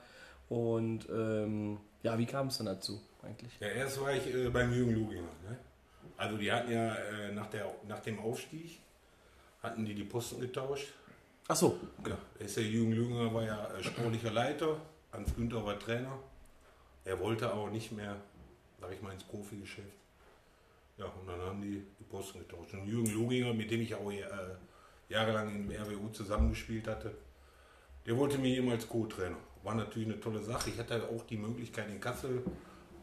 Und ähm, ja, wie kam es dann dazu eigentlich? Ja, erst war ich äh, beim Jürgen Luginger. Ne? Also die hatten ja äh, nach, der, nach dem Aufstieg, hatten die die Posten getauscht. Ach so, Ja, ist der Jürgen Luginger war ja äh, sportlicher Leiter, Hans Günther war Trainer. Er wollte aber nicht mehr, sag ich mal, ins Profigeschäft. Ja, und dann haben die die Posten getauscht. Und Jürgen Luginger, mit dem ich auch äh, jahrelang im RWU zusammengespielt hatte, der wollte mich eben als Co-Trainer. War natürlich eine tolle Sache. Ich hatte auch die Möglichkeit in Kassel,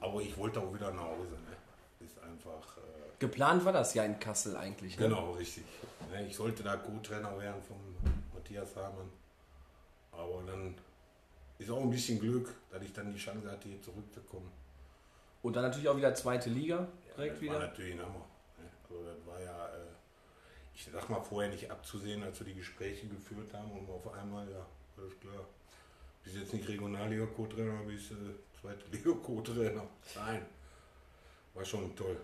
aber ich wollte auch wieder nach Hause. Ne? Ist einfach. Äh, geplant war das ja in Kassel eigentlich. Ne? Genau, richtig. Ne, Ich sollte da Co-Trainer werden von Matthias Hamann. Aber dann ist auch ein bisschen Glück, dass ich dann die Chance hatte, hier zurückzukommen. Und dann natürlich auch wieder zweite Liga direkt das wieder. war natürlich ein Hammer. ne. Also das war ja, äh, ich sag mal, vorher nicht abzusehen, als wir die Gespräche geführt haben und auf einmal, ja, alles klar. Bist jetzt nicht Regionalliga-Co-Trainer, bist äh, zweite Liga-Co-Trainer. Nein. War schon toll.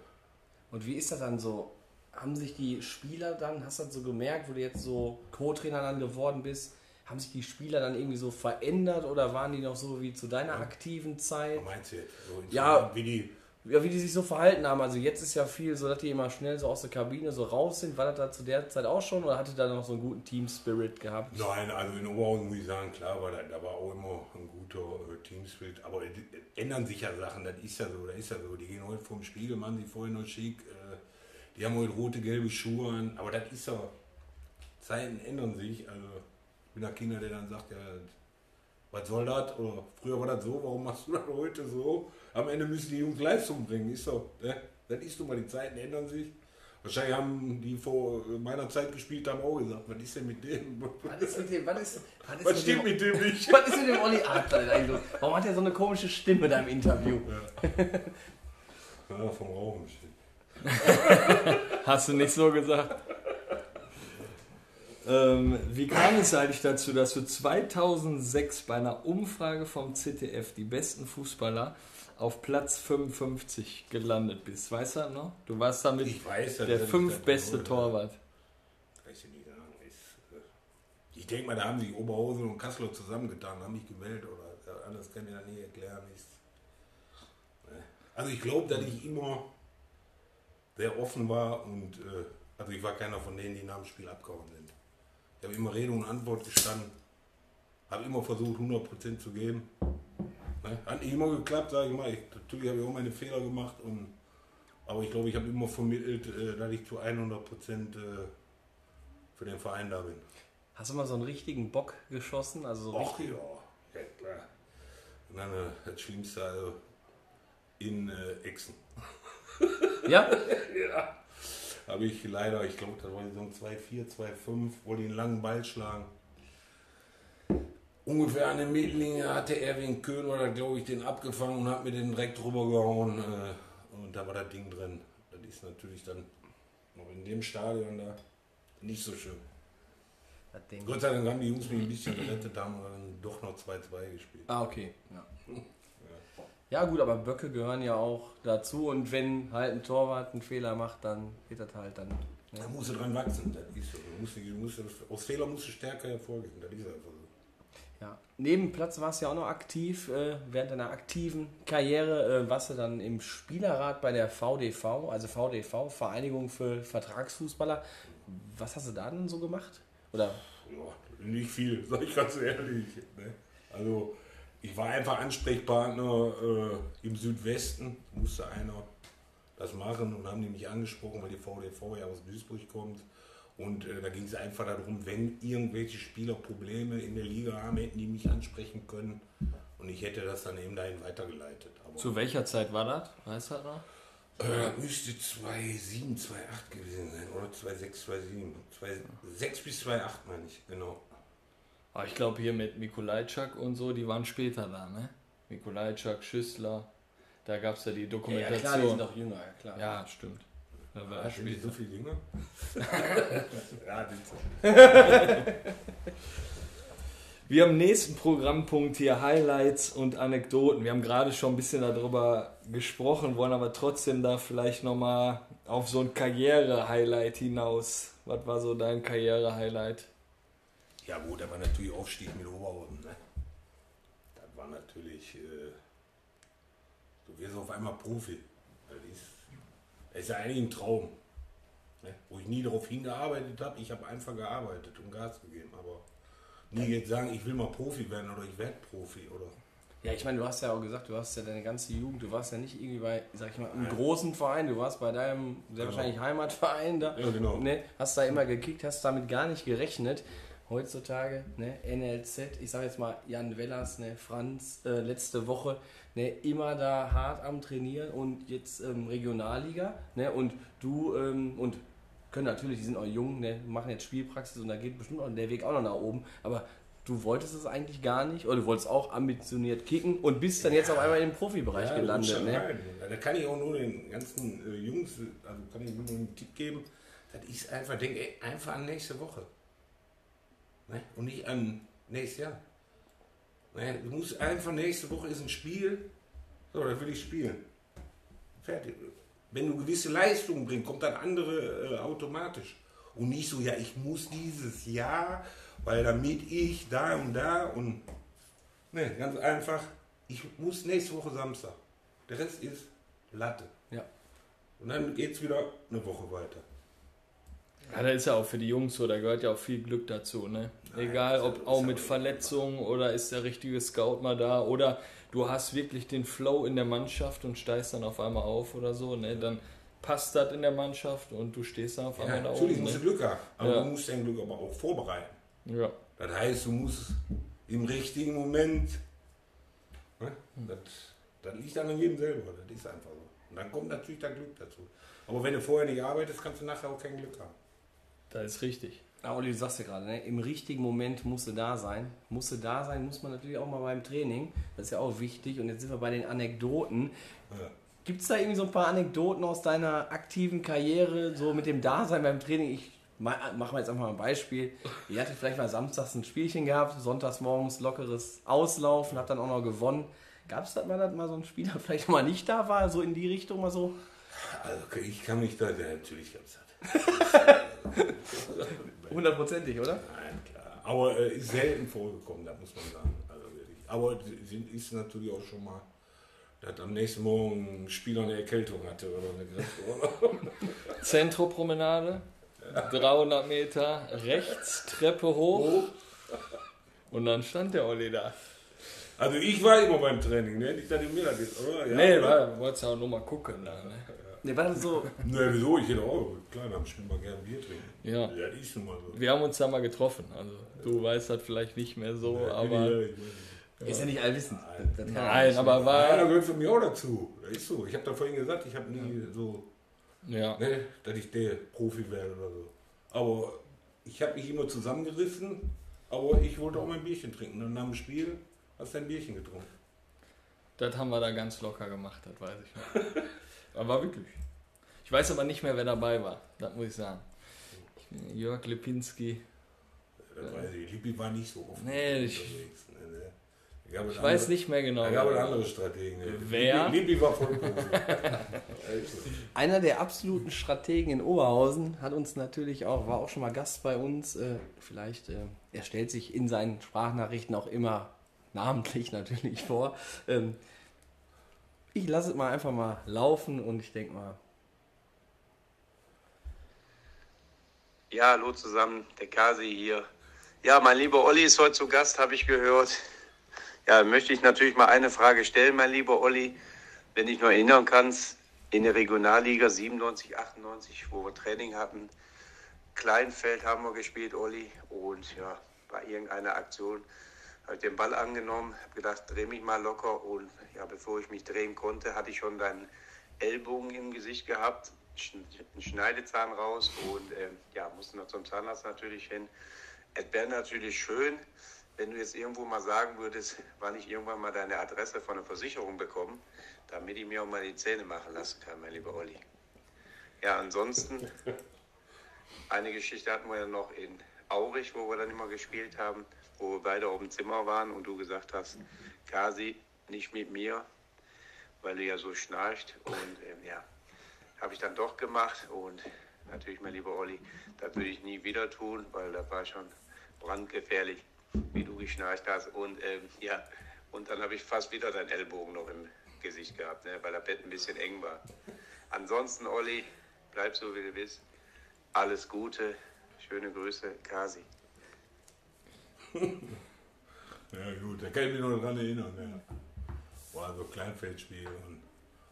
Und wie ist das dann so? Haben sich die Spieler dann, hast du das so gemerkt, wo du jetzt so Co-Trainer dann geworden bist, haben sich die Spieler dann irgendwie so verändert oder waren die noch so wie zu deiner aktiven Zeit? Was meinst du jetzt? So Ja. Wie die ja, wie die sich so verhalten haben. Also jetzt ist ja viel so, dass die immer schnell so aus der Kabine so raus sind. War das da zu der Zeit auch schon oder hatte da noch so einen guten Team-Spirit gehabt? Nein, also in Oberhausen muss ich sagen, klar war da, da war auch immer ein guter äh, Teamspirit, aber es ändern sich ja Sachen, das ist ja so, das ist ja so. Die gehen heute vom Spiegel, machen sich vorher noch schick, äh, die haben heute rote, gelbe Schuhe an, aber das ist ja, Zeiten ändern sich, also ich bin ein Kinder, der dann sagt, ja, was soll das? Oder früher war das so, warum machst du das heute so? Am Ende müssen die Jungs Leistung bringen, ist so. Ne? Das ist nun mal, die Zeiten ändern sich. Wahrscheinlich haben die vor meiner Zeit gespielt haben auch gesagt, was ist denn mit dem? Was ist mit dem? Was, ist, was, ist Was mit stimmt dem, mit dem nicht? was ist mit dem Olli Adler eigentlich los? Warum hat er so eine komische Stimme da im Interview? Ja, vom Rauchen bestimmt. Hast du nicht so gesagt? Ähm, wie kam es eigentlich dazu, dass du 2006 bei einer Umfrage vom ZDF die besten Fußballer auf Platz 55 gelandet bist? Weißt du das noch? Du warst damit Ich weiß, der das- fünf das- beste das- Torwart. Kann ich dir nicht sagen. Äh, ich denke mal, da haben sich Oberhausen und Kassel zusammengetan, haben mich gewählt oder anders kann ich das nie erklären. Ist, ne? Also ich glaube, dass ich immer sehr offen war und äh, also ich war keiner von denen, die nach dem Spiel abgehauen sind. Ich habe immer Rede und Antwort gestanden, habe immer versucht, 100% zu geben. Ne? Hat nicht immer geklappt, sage ich mal. Ich, natürlich habe ich auch meine Fehler gemacht, und, aber ich glaube, ich habe immer vermittelt, äh, dass ich zu 100% äh, für den Verein da bin. Hast du mal so einen richtigen Bock geschossen? Also so Ach richtig, ja, ja klar. Und dann äh, das Schlimmste also in äh, Exen. ja? Habe ich leider, ich glaube, das war die Saison 2-4, 2-5, wollte den langen Ball schlagen. Ungefähr an den Mittellinie hatte Erwin Köhler, glaube ich, den abgefangen und hat mir den direkt drüber gehauen. Äh, und da war das Ding drin. Das ist natürlich dann noch in dem Stadion da nicht so schön. Gott sei Dank haben die Jungs mich ein bisschen gerettet, haben wir dann doch noch 2-2 gespielt. Ah, okay. Ja. Ja, gut, aber Böcke gehören ja auch dazu und wenn halt ein Torwart einen Fehler macht, dann wird das halt dann. Da Ne? musst musst du dran wachsen. Das ist so. Du musst, du musst, aus Fehler musst du stärker hervorgehen. Das ist einfach so. Ja. Neben Platz warst du ja auch noch aktiv, äh, während deiner aktiven Karriere äh, warst du dann im Spielerrat bei der VDV, also VDV, Vereinigung für Vertragsfußballer. Was hast du da denn so gemacht? Oder Ja, nicht viel, sag ich ganz ehrlich. Ne? Also, ich war einfach Ansprechpartner äh, im Südwesten. Musste einer das machen und haben die mich angesprochen, weil die VDV ja aus Duisburg kommt. Und äh, da ging es einfach darum, wenn irgendwelche Spieler Probleme in der Liga haben, hätten die mich ansprechen können. Und ich hätte das dann eben dahin weitergeleitet. Aber Zu welcher Zeit war das? Weißt du das noch? Äh, müsste 2,7, 2,8 gewesen sein. Oder 2,6, 2,7. 2,6 bis 2,8 meine ich, genau. Aber ich glaube hier mit Mikulajczak und so, die waren später da, ne? Mikulajczak, Schüssler, da gab es ja die ja, Dokumentation. klar, die sind doch jünger, ja, klar. Ja, stimmt. Da war Ja, sind die später. so viel jünger? ja, sind sie. Wir haben nächsten Programmpunkt hier Highlights und Anekdoten. Wir haben gerade schon ein bisschen darüber gesprochen, wollen aber trotzdem da vielleicht nochmal auf so ein Karriere-Highlight hinaus. Was war so dein Karriere-Highlight? Ja gut, da war natürlich Aufstieg mit Oberhausen. Ne? Das war natürlich, äh, du wirst auf einmal Profi. Das ist, das ist ja eigentlich ein Traum. Ne? Wo ich nie darauf hingearbeitet habe. Ich habe einfach gearbeitet und Gas gegeben. Aber nie jetzt sagen, ich will mal Profi werden oder ich werde Profi. Oder Ja, ich meine, du hast ja auch gesagt, du hast ja deine ganze Jugend, du warst ja nicht irgendwie bei, sag ich mal, einem großen Verein, du warst bei deinem sehr Genau. wahrscheinlich Heimatverein da. Ja, genau. Ne, hast da immer gekickt, hast damit gar nicht gerechnet. Heutzutage, ne, NLZ, ich sage jetzt mal Jan Wellers, ne, Franz, äh, letzte Woche, ne, immer da hart am Trainieren und jetzt ähm, Regionalliga, ne, und du ähm, und können natürlich, die sind auch jung, ne, machen jetzt Spielpraxis und da geht bestimmt auch der Weg auch noch nach oben, aber du wolltest es eigentlich gar nicht oder du wolltest auch ambitioniert kicken und bist dann jetzt auf einmal im Profibereich Ja, gelandet, ne? rein. Da kann ich auch nur den ganzen äh, Jungs, also kann ich nur einen Tipp geben, das ist einfach, denk ey, einfach an nächste Woche. Ne? Und nicht an nächstes Jahr. Ne? Du musst einfach, nächste Woche ist ein Spiel, so, da will ich spielen. Fertig. Wenn du gewisse Leistungen bringst, kommt dann andere äh, automatisch. Und nicht so, ja, ich muss dieses Jahr, weil damit ich da und da und Ne, ganz einfach. Ich muss nächste Woche Samstag. Der Rest ist Latte. Ja. Und dann geht's wieder eine Woche weiter. Ja, da ist ja auch für die Jungs so, da gehört ja auch viel Glück dazu, ne? Egal, das ob auch mit Verletzungen oder ist der richtige Scout mal da oder du hast wirklich den Flow in der Mannschaft und steigst dann auf einmal auf oder so, ne? Dann passt das in der Mannschaft und du stehst dann auf Ja, einmal da natürlich oben. musst du Ne? Glück haben. Aber Ja. du musst dein Glück aber auch vorbereiten. Ja. Das heißt, du musst im richtigen Moment. Ne? Das, das liegt dann an jedem selber. Das ist einfach so. Und dann kommt natürlich dein Glück dazu. Aber wenn du vorher nicht arbeitest, kannst du nachher auch kein Glück haben. Das ist richtig. Ja, Olli, du sagst ja gerade, ne? im richtigen Moment musst du da sein. Musst du da sein, muss man natürlich auch mal beim Training. Das ist ja auch wichtig. Und jetzt sind wir bei den Anekdoten. Ja. Gibt es da irgendwie so ein paar Anekdoten aus deiner aktiven Karriere, so mit dem Dasein beim Training? Ich ma- machen wir jetzt einfach mal ein Beispiel. Ihr hattet vielleicht mal samstags ein Spielchen gehabt, sonntags morgens lockeres Auslaufen, habt dann auch noch gewonnen. Gab es das mal, dass mal so ein Spieler vielleicht mal nicht da war, so in die Richtung mal so? Also ich kann mich da, ja, natürlich gab's das. Hundertprozentig, oder? Nein, klar. Aber äh, ist selten vorgekommen, das muss man sagen. Also wirklich. Aber ist natürlich auch schon mal, dass am nächsten Morgen ein Spieler eine Erkältung hatte oder eine Grippe. Zentropromenade, 300 Meter rechts, Treppe hoch und dann stand der Olli da. Also ich war immer beim Training, ne? Nicht, dass ihr mir das jetzt, oder? Ja, nee, oder? du wolltest ja auch nur mal gucken da, ne? Ne, war das so, Ne, wieso? Ich hätte auch, klar, am Spiel mal gerne Bier trinken. Ja. Ja, das ist nun mal so. Wir haben uns da mal getroffen. Also du weißt das vielleicht nicht mehr so, Ja, aber ich ehrlich, weiß ich ist ja nicht allwissend. Nein, nicht. aber nicht. Ja, da war gehört für mich auch dazu. Das ist so. Ich habe da vorhin gesagt, ich habe nie so, ja. ne, dass ich der Profi werde oder so. Aber ich habe mich immer zusammengerissen, aber ich wollte auch mein Bierchen trinken. Und nach dem Spiel hast du ein Bierchen getrunken. Das haben wir da ganz locker gemacht, das weiß ich noch. Aber war wirklich. Ich weiß aber nicht mehr, wer dabei war. Das muss ich sagen. Jörg Lipinski. Das weiß ich. Lippi war nicht so oft Nee, ich- unterwegs. Ne, ne. Ich weiß andere- nicht mehr genau. Da gab es andere Strategen. Wer? Lippi, war voll Profi. Ja, ist so. Einer der absoluten Strategen in Oberhausen hat uns natürlich auch, war auch schon mal Gast bei uns. Äh, vielleicht, äh, er stellt sich in seinen Sprachnachrichten auch immer namentlich natürlich vor. Ich lasse es mal einfach mal laufen und ich denke mal, Ja, hallo zusammen, der Kasi hier. Ja, mein lieber Olli ist heute zu Gast, habe ich gehört. Ja, möchte ich natürlich mal eine Frage stellen, mein lieber Olli. Wenn ich nur erinnern kannst, in der Regionalliga 97, 98, wo wir Training hatten, Kleinfeld haben wir gespielt, Olli. Und ja, bei irgendeiner Aktion habe ich den Ball angenommen, habe gedacht, dreh mich mal locker. Und ja, bevor ich mich drehen konnte, hatte ich schon deinen Ellbogen im Gesicht gehabt, einen Schneidezahn raus und ähm, ja, musste noch zum Zahnarzt natürlich hin. Es wäre natürlich schön, wenn du jetzt irgendwo mal sagen würdest, wann ich irgendwann mal deine Adresse von der Versicherung bekomme, damit ich mir auch mal die Zähne machen lassen kann, mein lieber Olli. Ja, ansonsten, eine Geschichte hatten wir ja noch in Aurich, wo wir dann immer gespielt haben, wo wir beide auf dem Zimmer waren und du gesagt hast, Kasi, nicht mit mir, weil du ja so schnarcht. Und ähm, ja, habe ich dann doch gemacht und natürlich, mein lieber Olli, das würde ich nie wieder tun, weil da war schon brandgefährlich, wie du geschnarcht hast. Und ähm, ja, und dann habe ich fast wieder deinen Ellbogen noch im Gesicht gehabt, ne, weil das Bett ein bisschen eng war. Ansonsten, Olli, bleib so wie du bist. Alles Gute, schöne Grüße, Kasi. Ja gut, da kann ich mich noch dran erinnern. Ja. War so Kleinfeldspiel und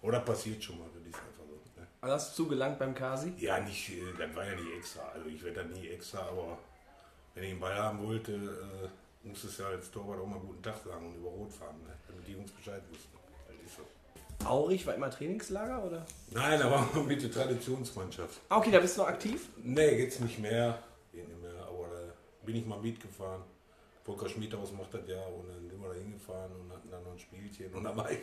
oder passiert schon mal, einfach so. Ne? also hast du zugelangt beim Kasi? Ja, nicht, äh, das war ja nicht extra. Also ich werde da nie extra, aber wenn ich einen Ball haben wollte, äh, muss es ja als Torwart auch mal guten Tag sagen und über Rot fahren, ne? damit die Jungs Bescheid wussten. So. Aurich war immer Trainingslager oder? Nein, aber mit der Traditionsmannschaft. Ah, okay, da bist du noch aktiv? Nee, jetzt nicht mehr, aber da bin ich mal mitgefahren. Volker Schmiedhaus macht das ja und dann sind wir da hingefahren und hatten dann noch ein Spielchen und dann war ich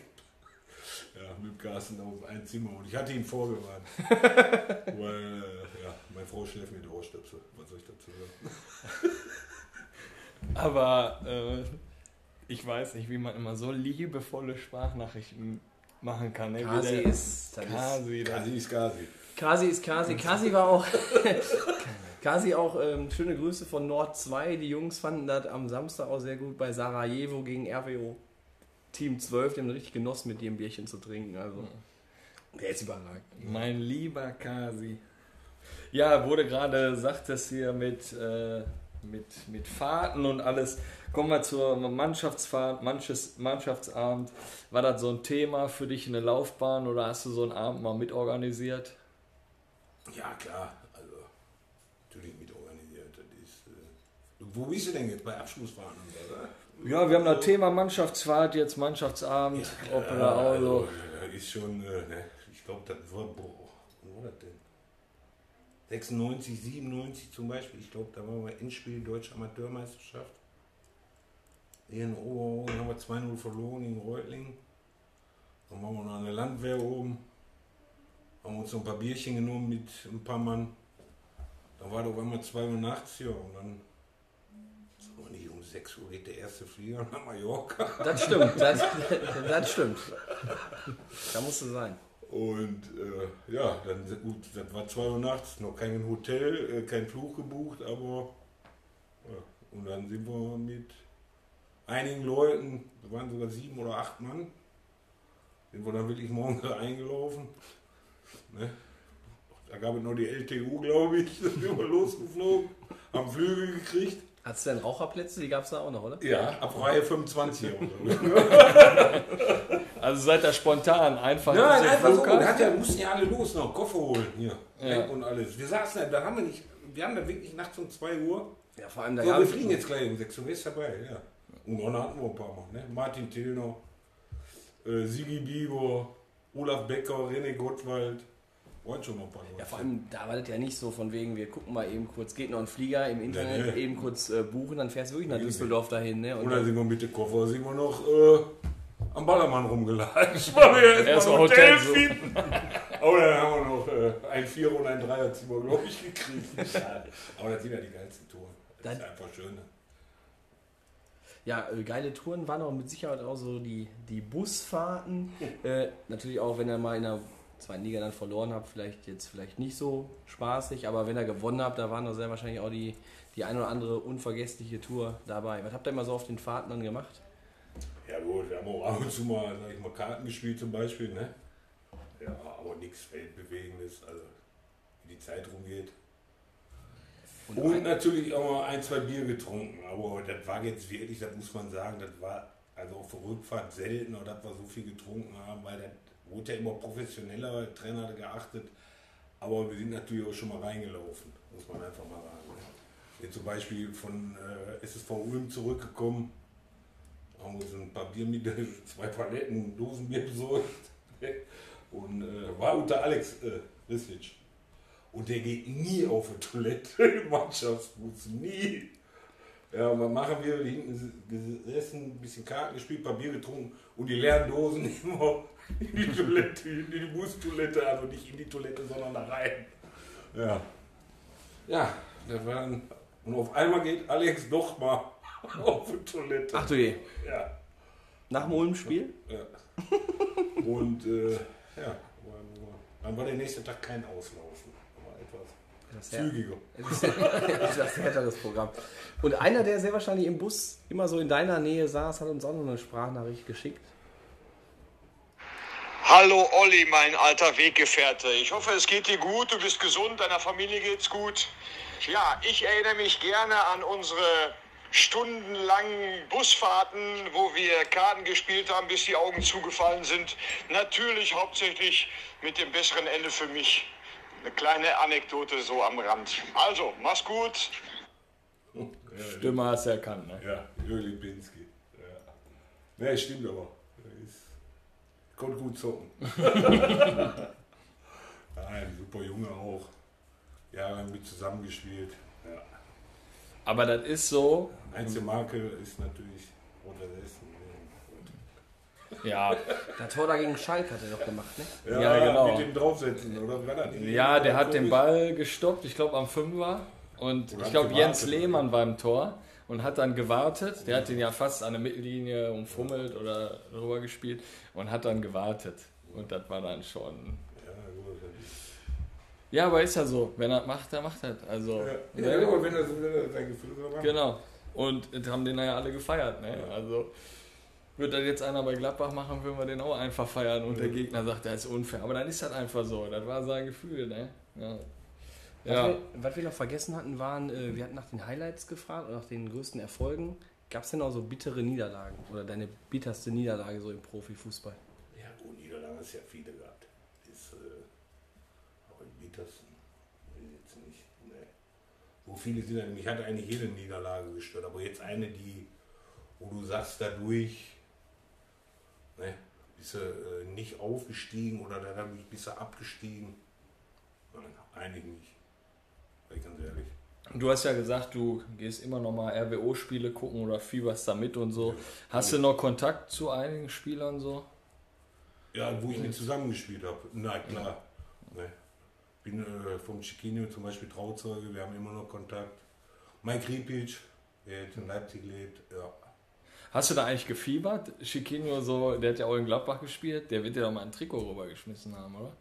ja, mit Carsten auf ein Zimmer und ich hatte ihn vorgewarnt. weil, äh, ja, meine Frau schläft mit Ohrstöpsel. Was soll ich dazu sagen? Aber äh, ich weiß nicht, wie man immer so liebevolle Sprachnachrichten machen kann. Ne? Kasi der- ist, Kasi, Kasi ist Kasi. Kasi ist Kasi. Kasi war auch. Kasi auch ähm, schöne Grüße von Nord 2. Die Jungs fanden das am Samstag auch sehr gut bei Sarajevo gegen RWO Team 12. Die haben richtig genossen, mit dir ein Bierchen zu trinken. Also. Der ist überragend. Mein lieber Kasi. Ja, wurde gerade sagt das hier mit, äh, mit, mit Fahrten und alles. Kommen wir zur Mannschaftsfahrt, Manches, Mannschaftsabend. War das so ein Thema für dich in der Laufbahn oder hast du so einen Abend mal mitorganisiert? Ja, klar. Also, natürlich mit organisiert. Das ist, äh, wo bist du denn jetzt? Bei Abschlussfahrten? Oder? Ja, wir haben das Thema Mannschaftsfahrt, jetzt Mannschaftsabend, Ja, Opera Auto. also, das ist schon, äh, ne, ich glaube, das war, boah, wann war das denn? 96, 97 zum Beispiel. Ich glaube, da waren wir Endspiel Deutsche Amateurmeisterschaft. Hier in Oberhausen haben wir 2-0 verloren in Reutlingen. Dann waren wir noch an der Landwehr oben. Haben uns so ein paar Bierchen genommen mit ein paar Mann. Dann war auf einmal 2 Uhr nachts, ja, und dann sagen wir nicht, um 6 Uhr geht der erste Flieger nach Mallorca. Das stimmt, das, das stimmt. Da musst du sein. Und äh, ja, dann gut, das war 2 Uhr nachts, noch kein Hotel, äh, kein Flug gebucht, aber ja, und dann sind wir mit einigen Leuten, da waren sogar sieben oder acht Mann, sind wir dann wirklich morgens eingelaufen. Ne? Da gab es noch die LTU, glaube ich, sind wir losgeflogen, haben Flüge gekriegt. Hattest du denn Raucherplätze? Die gab es da auch noch, oder? Ja, ab Reihe 25 oder so. Also seid ihr spontan einfach Nein, einfach so. Flughafen? Da hat ja, mussten ja alle los noch, Koffer holen hier. Ja. Und alles. Wir saßen da, da haben wir nicht, wir haben da wirklich nachts um 2 Uhr. Ja, vor allem da So, wir fliegen jetzt gleich um 6 Uhr, wer ist dabei? Ja. Und dann hatten wir ein paar Mal. Ne? Martin Tillner, äh, Sigi Bieber, Olaf Becker, René Gottwald. Waren schon noch ein paar Leute. Ja, vor allem, da war das ja nicht so von wegen, wir gucken mal eben kurz, geht noch ein Flieger im Internet, Nee, nee. eben kurz äh, buchen, dann fährst du wirklich nach Nee, Düsseldorf dahin, ne? Und dann, sind wir mit dem Koffer sind wir noch äh, am Ballermann rumgelatscht, weil wir erst Erst mal ein mal Hotel Hotel finden. Aber dann haben wir noch äh, ein Vierer und ein Dreierzimmer, glaube ich, gekriegt. Aber das sind ja die geilsten Touren. Das ist Dann- einfach schön. ne? ja, äh, geile Touren waren auch mit Sicherheit auch so die, die Busfahrten. äh, natürlich auch, wenn ihr mal in der zweiten Liga dann verloren habt, vielleicht jetzt vielleicht nicht so spaßig, aber wenn ihr gewonnen habt, da waren doch sehr wahrscheinlich auch die, die ein oder andere unvergessliche Tour dabei. Was habt ihr immer so auf den Fahrten dann gemacht? Ja gut, wir haben auch ab und zu mal, sag ich mal, Karten gespielt zum Beispiel, ne? Ja, aber nichts Weltbewegendes, also wie die Zeit rumgeht. Und, natürlich auch mal ein, zwei Bier getrunken, aber das war jetzt wirklich, das muss man sagen, das war also auf der Rückfahrt selten, dass wir so viel getrunken haben, weil das wurde ja immer professioneller, Trainer geachtet, aber wir sind natürlich auch schon mal reingelaufen, muss man einfach mal sagen. ne? Wir sind zum Beispiel von äh, SSV Ulm zurückgekommen, haben uns ein paar Bier mit, zwei Paletten Dosenbier besorgt und äh, war unter Alex äh, Rislic. Und der geht nie auf die Toilette im Mannschaftsbus, nie. Ja, was machen wir? Hinten gesessen, ein bisschen Karten gespielt, Bier getrunken und die leeren Dosen immer in die Toilette, in die Bustoilette, also nicht in die Toilette, sondern da rein. Ja. Ja, das war dann, und auf einmal geht Alex doch mal auf die Toilette. Ach du je. Ja. Nach dem Ulm-Spiel? Ja. Und äh, ja, dann war der nächste Tag kein Auslaufen. War etwas Das ist ja- zügiger. das härteres Programm. Und einer, der sehr wahrscheinlich im Bus immer so in deiner Nähe saß, hat uns auch noch eine Sprachnachricht geschickt. Hallo Olli, mein alter Weggefährte. Ich hoffe, es geht dir gut, du bist gesund, deiner Familie geht's gut. Ja, ich erinnere mich gerne an unsere stundenlangen Busfahrten, wo wir Karten gespielt haben, bis die Augen zugefallen sind. Natürlich hauptsächlich mit dem besseren Ende für mich. Eine kleine Anekdote so am Rand. Also, mach's gut. Stimme hast du erkannt, ne? Ja, Jürgen Lipinski. Ja. Ne, stimmt aber. Konnte gut zocken. Nein, super Junge auch. Jahrelang mit zusammengespielt. Ja. Aber das ist so, Einzige Marke ist natürlich untersessen. ja, Der Tor da gegen Schalke hat er doch gemacht, ne? Ja, Ja, genau. Mit dem draufsetzen, oder? War das ja, der hat den Ball gestoppt, ich glaube am Fünfer. Und Oder ich glaube. Jens Lehmann war im Tor und hat dann gewartet. Der hat den ja fast an der Mittellinie umfummelt oder drüber gespielt und hat dann gewartet. Und das war dann schon. Ja, Ja, aber ist ja so. Wenn er macht, dann macht er. Also, Ja, ja, aber wenn er sein Gefühl macht. genau. Und haben den ja alle gefeiert. Ne? Also, Würde das jetzt einer bei Gladbach machen, würden wir den auch einfach feiern und der Gegner sagt, der ist unfair. Aber dann ist das einfach so. Das war sein Gefühl, ne? Ja. Was, Ja. wir, was wir noch vergessen hatten, waren, äh, wir hatten nach den Highlights gefragt oder nach den größten Erfolgen. Gab es denn auch so bittere Niederlagen? Oder deine bitterste Niederlage so im Profifußball? Ja, gut, Niederlage hast ja viele gehabt. Ist, äh, aber im bittersten, jetzt nicht. Nee. So viele sind ja, mich hat eigentlich jede Niederlage gestört, aber jetzt eine, die, wo du sagst, dadurch, ne, bist du äh, nicht aufgestiegen oder dadurch bist du abgestiegen. Nein, eigentlich nicht. Ganz ehrlich. Du hast ja gesagt, du gehst immer noch mal RWO-Spiele gucken oder fieberst da mit und so. Hast du noch Kontakt zu einigen Spielern so? Ja, wo ich mit zusammengespielt habe. Na klar. Ne. Bin äh, vom Chiquinho zum Beispiel Trauzeuge, wir haben immer noch Kontakt. Mike Ripic, der jetzt in Leipzig lebt, ja. Hast du da eigentlich gefiebert? Chiquinho so, der hat ja auch in Gladbach gespielt, der wird dir doch mal ein Trikot rübergeschmissen haben, oder?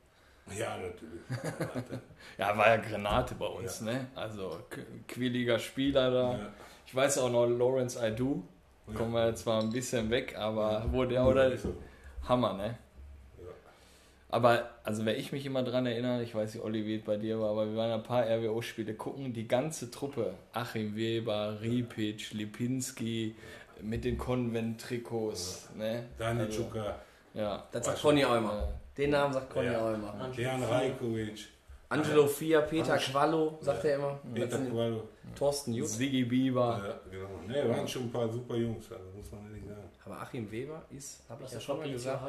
Ja, natürlich. Ja, war ja Granate bei uns, ne? Also quilliger Spieler da. Ja. Ich weiß auch noch, Lawrence Aidu. Kommen wir jetzt zwar ein bisschen weg, aber wo der oder. Hammer, ne? Ja. Aber, also wenn ich mich immer dran erinnere, ich weiß nicht, Olli, wie es bei dir war, aber wir waren ein paar RWO-Spiele gucken, die ganze Truppe, Achim Weber, Ripic, Lipinski, mit den Konvent-Trikots, ne? Daniel Also, Ja. Das sagt Conny Eumer. Ja. Den Namen sagt Conny Ja. Eumer. Dejan Rajkovic, Angelo Fia, Peter Quallo, sagt er immer. Peter Quallo. Thorsten Jut. Sigi Bieber. Ja, genau. Ne, waren schon ein paar super Jungs, also muss man ehrlich sagen. Aber Achim Weber ist, habe ich ja schon mal gesagt?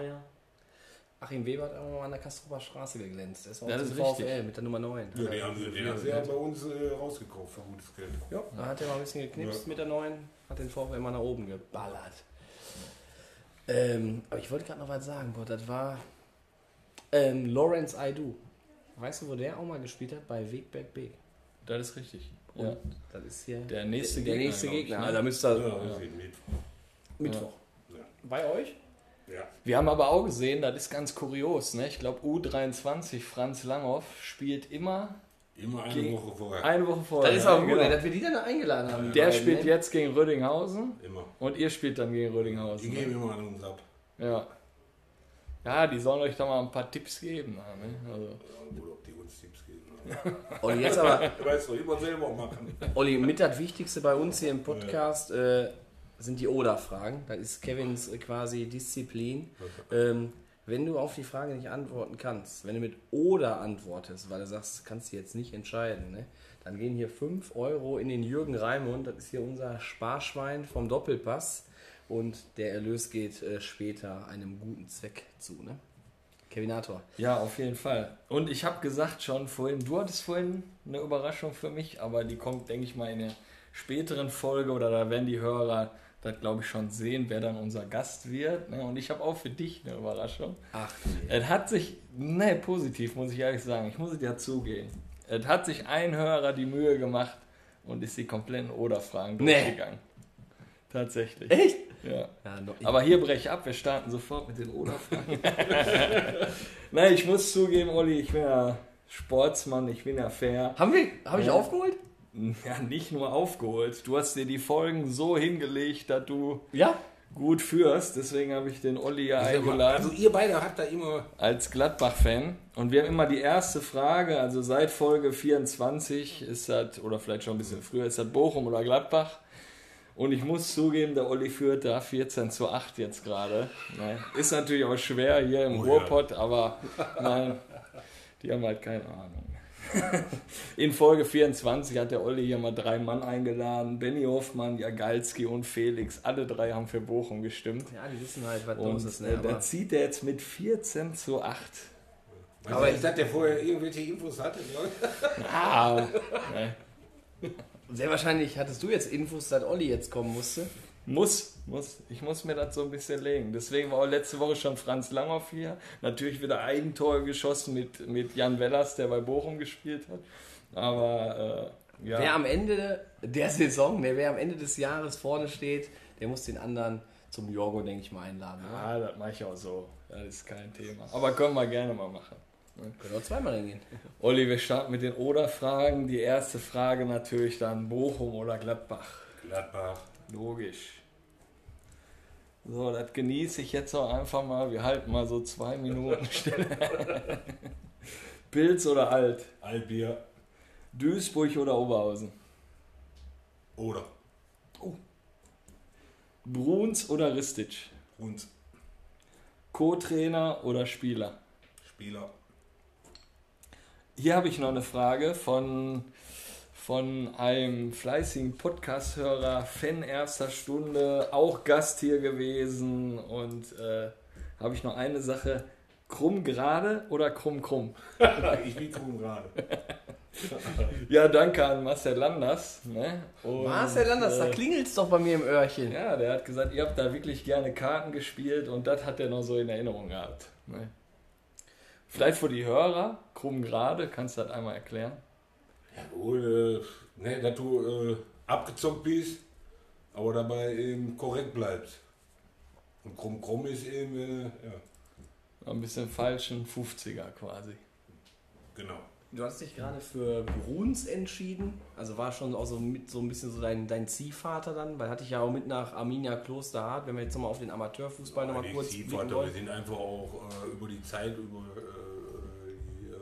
Achim Weber hat irgendwann mal an der Kastroper Straße geglänzt. Der ist auch Ja, zum das ist richtig. VfL mit der Nummer 9. Ja, den haben sie, den haben sie ja bei uns äh, rausgekauft für gutes Geld. Ja, da hat er mal ein bisschen geknipst Ja. mit der 9, hat den VfL mal nach oben geballert. Ähm, aber ich wollte gerade noch was sagen, boah, das war ähm, Lawrence Aidu. Weißt du, wo der auch mal gespielt hat? Bei Wegberg Beek. Das ist richtig. Und Ja. das ist hier Der nächste der Gegner, nächste glaub ich, Gegner. ne? Also, da müsst ihr Ja, das geht mit. Mittwoch. Ja. Bei euch? Ja. Wir haben aber auch gesehen, das ist ganz kurios, ne? Ich glaube, U23, Franz Langhoff, spielt immer Immer eine Gegen- Woche vorher. eine Woche vorher. Das ist auch gut, Genau. dass wir die dann eingeladen haben. die Der spielt jetzt gegen Rödinghausen Immer. und ihr spielt dann gegen Die Rödinghausen. geben Ne? immer an uns ab. Ja. Ja, die sollen euch da mal ein paar Tipps geben. Ne? Also, Ja, gut, ob die uns Tipps geben. Olli, jetzt aber, Du weißt doch, immer selber machen. Olli, mit das Wichtigste bei uns hier im Podcast äh, sind die Oder-Fragen. Das ist Kevins äh, quasi Disziplin. Ähm, wenn du auf die Frage nicht antworten kannst, wenn du mit Oder antwortest, weil du sagst, kannst du jetzt nicht entscheiden, ne? dann gehen hier 5 Euro in den Jürgen Raimund. Das ist hier unser Sparschwein vom Doppelpass. Und der Erlös geht äh, später einem guten Zweck zu. Ne? Kevinator. ja, auf jeden Fall. Und ich habe gesagt schon vorhin, du hattest vorhin eine Überraschung für mich, aber die kommt, denke ich mal, in der späteren Folge oder da werden die Hörer das, glaube ich, schon sehen, wer dann unser Gast wird. Ne? Und ich habe auch für dich eine Überraschung. Ach, Es hat sich, ne, positiv muss ich ehrlich sagen, ich muss es ja zugehen. Es hat sich ein Hörer die Mühe gemacht und ist die kompletten Oder-Fragen Nee. Tatsächlich. echt? Ja. Ja, noch, Aber hier breche ich ab, wir starten sofort mit den Oder-Fragen. Nein, ich muss zugeben, Olli, ich bin ja Sportsmann, ich bin ja fair. haben wir, habe ich Ja. aufgeholt? Ja, nicht nur aufgeholt. Du hast dir die Folgen so hingelegt, dass du Ja. gut führst. Deswegen habe ich den Olli ja eingeladen. Also ihr beide habt da immer. als Gladbach-Fan. Und wir haben immer die erste Frage, also seit Folge 24 ist das, oder vielleicht schon ein bisschen früher, ist das Bochum oder Gladbach. Und ich muss zugeben, der Olli führt da 14 zu 8 jetzt gerade. Ne? Ist natürlich auch schwer hier im Oh ja. Ruhrpott, aber nein, die haben halt keine Ahnung. In Folge 24 hat der Olli hier mal drei Mann eingeladen. Benny Hoffmann, Jagalski und Felix. Alle drei haben für Bochum gestimmt. Ja, die wissen halt, was Und los ist. äh, Ne? da Aber zieht er jetzt mit 14 zu 8. Aber ich dachte, der vorher irgendwelche Infos hatte. Ja? Ah, ne. Sehr wahrscheinlich hattest du jetzt Infos, dass Olli jetzt kommen musste. muss, muss. Ich muss mir das so ein bisschen legen. Deswegen war auch letzte Woche schon Franz Langhoff hier. Natürlich wieder Eigentor geschossen mit, mit Jan Wellers, der bei Bochum gespielt hat. Aber äh, ja. Wer am Ende der Saison, ne, wer am Ende des Jahres vorne steht, der muss den anderen zum Jorgo, denke ich mal, einladen. Oder? Ah, das mache ich auch so. Das ist kein Thema. Aber können wir gerne mal machen. Können auch zweimal hingehen. Olli, wir starten mit den Oder-Fragen. Die erste Frage natürlich dann Bochum oder Gladbach. Gladbach. Logisch. So, das genieße ich jetzt auch einfach mal. Wir halten mal so zwei Minuten still. Pilz oder Alt? Altbier Duisburg oder Oberhausen? oder Bruns oder Ristic? uns Co-Trainer oder Spieler? Spieler. Hier habe ich noch eine Frage von, von einem fleißigen Podcast-Hörer, Fan erster Stunde, auch Gast hier gewesen. Und äh, habe ich noch eine Sache. Krumm gerade oder krumm krumm? ich bin krumm gerade. Ja, danke an Marcel Landers. Ne? Und, Marcel Landers, da äh, klingelt's doch bei mir im Öhrchen. Ja, der hat gesagt, ihr habt da wirklich gerne Karten gespielt und das hat er noch so in Erinnerung gehabt. Ne? Vielleicht für die Hörer, krumm gerade, kannst du das einmal erklären? Ja, wohl, äh, ne, dass du äh, abgezockt bist, aber dabei eben korrekt bleibst. Und krumm krumm ist eben, äh, ja, Ein bisschen falschen 50er quasi. genau. Du hast dich gerade für Bruns entschieden. Also war schon auch so, mit, so ein bisschen so dein, dein Ziehvater dann, weil hatte ich ja auch mit nach Arminia Klosterhardt, wenn wir jetzt nochmal auf den Amateurfußball nochmal Die kurz Ziehvater, wir sind einfach auch äh, über die Zeit, über äh, die äh,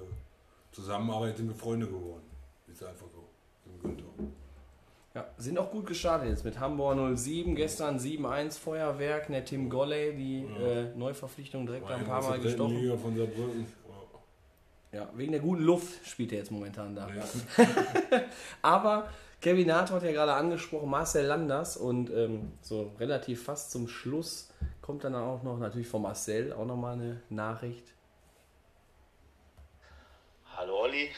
Zusammenarbeit sind wir Freunde geworden. Ist einfach so. Ja, sind auch gut gestartet jetzt mit Hamburg 07, gestern 7-1 Feuerwerk, der Tim Golley, die äh, Neuverpflichtung direkt ein paar Mal gestochen. Liga von Saarbrücken. Ja, wegen der guten Luft spielt er jetzt momentan da. Ja. Aber Kevin Nato hat ja gerade angesprochen, Marcel Landers und ähm, so relativ fast zum Schluss kommt dann auch noch natürlich von Marcel auch nochmal eine Nachricht. Hallo Olli,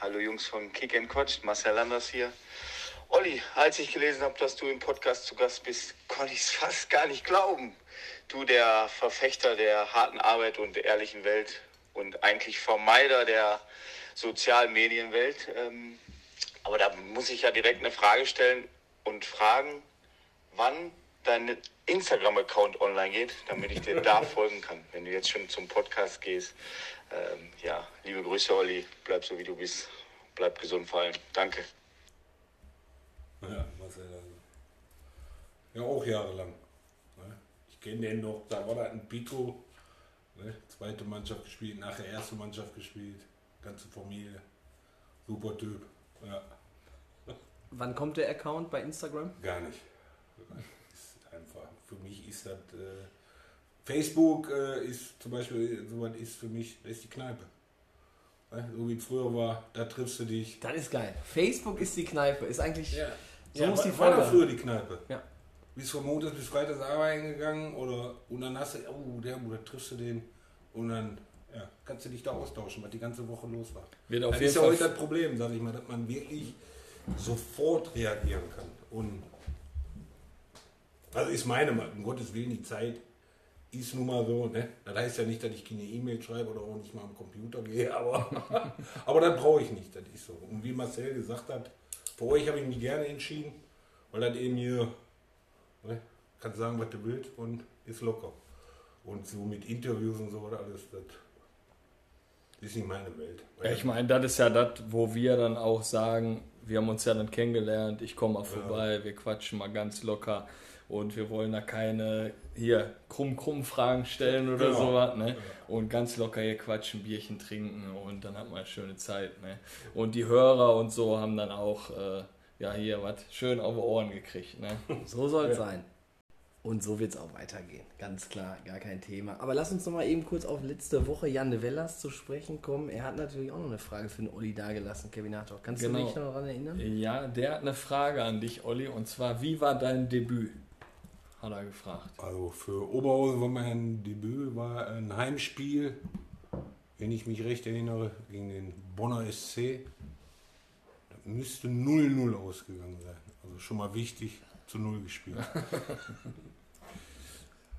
hallo Jungs von Kick and Quatsch, Marcel Landers hier. Olli, als ich gelesen habe, dass du im Podcast zu Gast bist, konnte ich es fast gar nicht glauben. Du, der Verfechter der harten Arbeit und der ehrlichen Welt und eigentlich Vermeider der sozialen Medienwelt. Ähm, aber da muss ich ja direkt eine Frage stellen und fragen, wann dein Instagram-Account online geht, damit ich dir da folgen kann, wenn du jetzt schon zum Podcast gehst. Ähm, ja, liebe Grüße, Olli. Bleib so, wie du bist. Bleib gesund vor allem. Danke. Ja, Marcel, also. Ja, auch jahrelang. Ne? Ich kenne den noch, da war da ein Pico, ne? zweite Mannschaft gespielt, nachher erste Mannschaft gespielt, ganze Familie. Super Typ. Ja, Wann kommt der Account bei Instagram? gar nicht. Ist einfach, für mich ist das. Äh, Facebook äh, ist zum Beispiel, sowas ist für mich, das ist die Kneipe. Ne? So wie es früher war, da triffst du dich. Das ist geil. Facebook ist die Kneipe. Ist eigentlich. So ja, muss die war, war Folge. doch früher die Kneipe. Ja. Bist von Montags bis Freitags arbeiten gegangen oder und dann hast du, oh, der, da triffst du den und dann ja, kannst du dich da austauschen, was die ganze Woche los war. Wird auf das jeden ist ja heute das Problem, sag ich mal, dass man wirklich sofort reagieren kann. Und also ist meine Meinung, um Gottes Willen, die Zeit ist nun mal so, ne? Das heißt ja nicht, dass ich keine E-Mail schreibe oder auch nicht mal am Computer gehe, aber, aber das brauche ich nicht, das ist so. Und wie Marcel gesagt hat, für euch habe ich mich gerne entschieden, weil das eben hier, ne? kannst sagen, was du willst und ist locker. Und so mit Interviews und so oder alles, das ist nicht meine Welt. Ja, ich meine, das ist ja das, wo wir dann auch sagen, wir haben uns ja dann kennengelernt, ich komme mal vorbei, wir quatschen mal ganz locker und wir wollen da keine hier krumm krumm Fragen stellen oder Genau. sowas, ne? Und ganz locker hier quatschen, Bierchen trinken und dann hat man eine schöne Zeit, ne? Und die Hörer und so haben dann auch äh, ja hier was schön auf die Ohren gekriegt, ne? So soll es sein. Und so wird es auch weitergehen. Ganz klar, gar kein Thema. Aber lass uns noch mal eben kurz auf letzte Woche Jan de Wellers zu sprechen kommen. Er hat natürlich auch noch eine Frage für den Olli dagelassen, Kevin Hartog. Kannst Genau. du dich noch daran erinnern? Ja, der hat eine Frage an dich, Olli, und zwar, wie war dein Debüt? Hat er gefragt. Also für Oberhausen war mein Debüt war ein Heimspiel, wenn ich mich recht erinnere, gegen den Bonner SC. Müsste 0-0 ausgegangen sein. Also schon mal wichtig, zu 0 gespielt.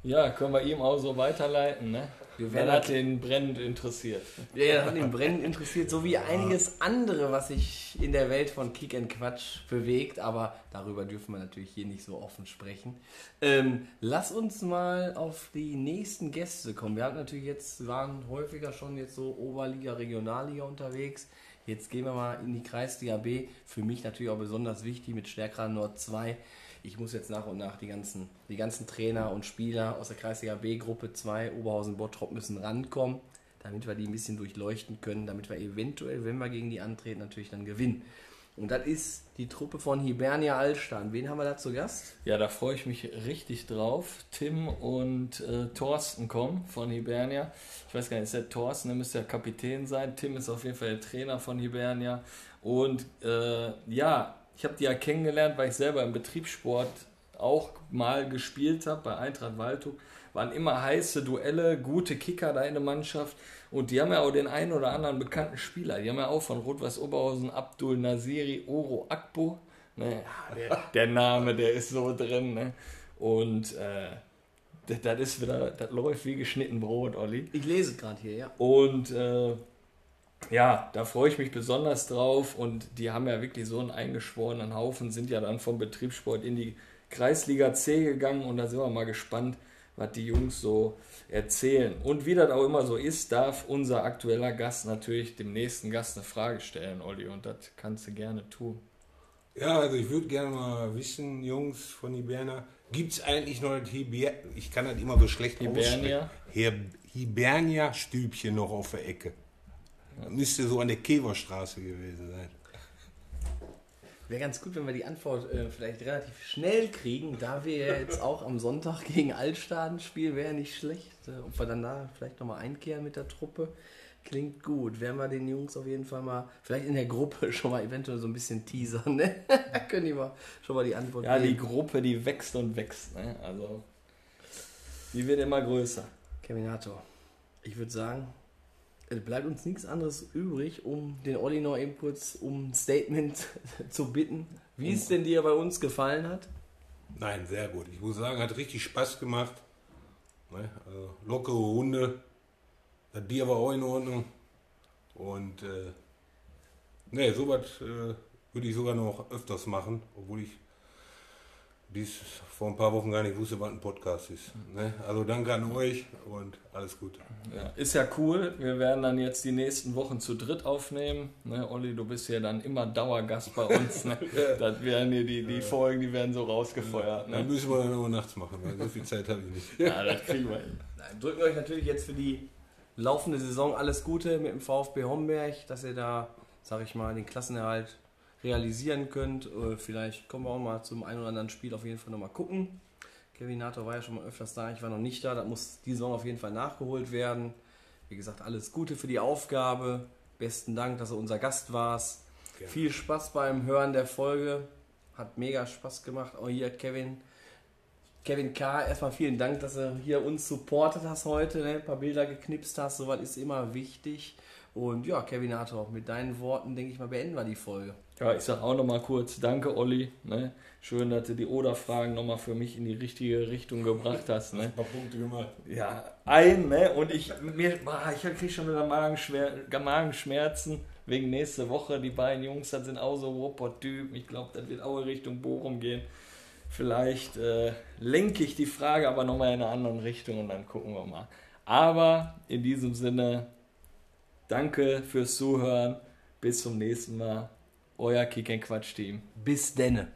Ja, können wir ihm auch so weiterleiten, ne? Wir Wer werden hat den brennend interessiert? Ja, hat ihn brennend interessiert, so wie einiges andere, was sich in der Welt von Kick and Quatsch bewegt, aber darüber dürfen wir natürlich hier nicht so offen sprechen. Ähm, lass uns mal auf die nächsten Gäste kommen. Wir hatten natürlich jetzt, waren häufiger schon jetzt so Oberliga, Regionalliga unterwegs. Jetzt gehen wir mal in die Kreisliga B. Für mich natürlich auch besonders wichtig mit Stärkrad Nord 2. ich muss jetzt nach und nach die ganzen, die ganzen Trainer und Spieler aus der Kreisliga B Gruppe 2 Oberhausen-Bottrop müssen rankommen, damit wir die ein bisschen durchleuchten können, damit wir eventuell, wenn wir gegen die antreten, natürlich dann gewinnen. Und das ist die Truppe von Hibernia Allstein. Wen haben wir da zu Gast? Ja, da freue ich mich richtig drauf. Tim und äh, Thorsten kommen von Hibernia. Ich weiß gar nicht, ist der Thorsten, der müsste ja Kapitän sein. Tim ist auf jeden Fall der Trainer von Hibernia. Und äh, ja, ich habe die ja kennengelernt, weil ich selber im Betriebssport auch mal gespielt habe bei Eintracht Waldhoek. Waren immer heiße Duelle, gute Kicker da in der Mannschaft. Und die haben ja auch den einen oder anderen bekannten Spieler. Die haben ja auch von Rot-Weiß Oberhausen Abdul Nasiri Oro Akbo. Ne? Der, der, Name, der ist so drin. Ne? Und äh, das, das, ist wieder, das läuft wie geschnitten Brot, Olli. Ich lese es gerade hier, ja. Und äh, ja, da freue ich mich besonders drauf. Und die haben ja wirklich so einen eingeschworenen Haufen, sind ja dann vom Betriebssport in die Kreisliga C gegangen. Und da sind wir mal gespannt, was die Jungs so erzählen. Und wie das auch immer so ist, darf unser aktueller Gast natürlich dem nächsten Gast eine Frage stellen, Olli. Und das kannst du gerne tun. Ja, also ich würde gerne mal wissen, Jungs von Hibernia, gibt es eigentlich noch das Hiber ich kann das immer so schlecht Hibernia? Hibernia-Stübchen noch auf der Ecke. Das müsste so an der Keverstraße gewesen sein. Wäre ganz gut, wenn wir die Antwort äh, vielleicht relativ schnell kriegen, da wir jetzt auch am Sonntag gegen Altstaden spielen, wäre nicht schlecht. Äh, ob wir dann da vielleicht nochmal einkehren mit der Truppe. Klingt gut. Werden wir den Jungs auf jeden Fall mal, vielleicht in der Gruppe schon mal eventuell so ein bisschen teasern, ne? Können die mal schon mal die Antwort Ja, geben. die Gruppe, die wächst und wächst, ne? Also, die wird immer größer. Keminator, ich würde sagen, bleibt uns nichts anderes übrig, um den Olli noch eben kurz um ein Statement zu bitten, wie es denn dir bei uns gefallen hat. Nein, sehr gut. Ich muss sagen, hat richtig Spaß gemacht. Ne? Also, lockere Runde. Das Bier war auch in Ordnung. Und äh, ne, sowas äh, würde ich sogar noch öfters machen, obwohl ich bis vor ein paar Wochen gar nicht wusste, was ein Podcast ist. Ne? Also danke an euch und alles Gute. Ja, ist ja cool. Wir werden dann jetzt die nächsten Wochen zu dritt aufnehmen. Ne? Olli, du bist ja dann immer Dauergast bei uns. Ne? das werden hier die, die Folgen, die werden so rausgefeuert. Ne? Dann müssen wir dann nur nachts machen, weil so viel Zeit habe ich nicht. ja, das kriegen wir hin. Nein, drücken euch natürlich jetzt für die laufende Saison alles Gute mit dem VfB Homberg, dass ihr da, sag ich mal, den Klassenerhalt realisieren könnt. Äh, vielleicht kommen wir auch mal zum einen oder anderen Spiel auf jeden Fall nochmal gucken. Kevin Nato war ja schon mal öfters da, ich war noch nicht da, das muss die Saison auf jeden Fall nachgeholt werden. Wie gesagt, alles Gute für die Aufgabe. Besten Dank, dass du unser Gast warst. Gerne. Viel Spaß beim Hören der Folge. Hat mega Spaß gemacht. Auch hier, Kevin. Kevin K., erstmal vielen Dank, dass du hier uns supportet hast heute, ne? ein paar Bilder geknipst hast. Sowas ist immer wichtig. Und ja, Kevin Nato, mit deinen Worten, denke ich mal, beenden wir die Folge. Ja, ich sage auch nochmal kurz, danke Olli. Ne? Schön, dass du die Oder-Fragen nochmal für mich in die richtige Richtung gebracht hast. Ne? Ein paar Punkte gemacht. Ja, ein, ne? Und ich, mir, boah, ich kriege schon wieder Magenschwer, Magenschmerzen wegen nächste Woche. Die beiden Jungs, das sind auch so Robot-Typen. Ich glaube, das wird auch in Richtung Bochum gehen. Vielleicht äh, lenke ich die Frage aber nochmal in eine andere Richtung und dann gucken wir mal. Aber in diesem Sinne, danke fürs Zuhören. Bis zum nächsten Mal. Euer Kick Quatsch Team. Bis denne.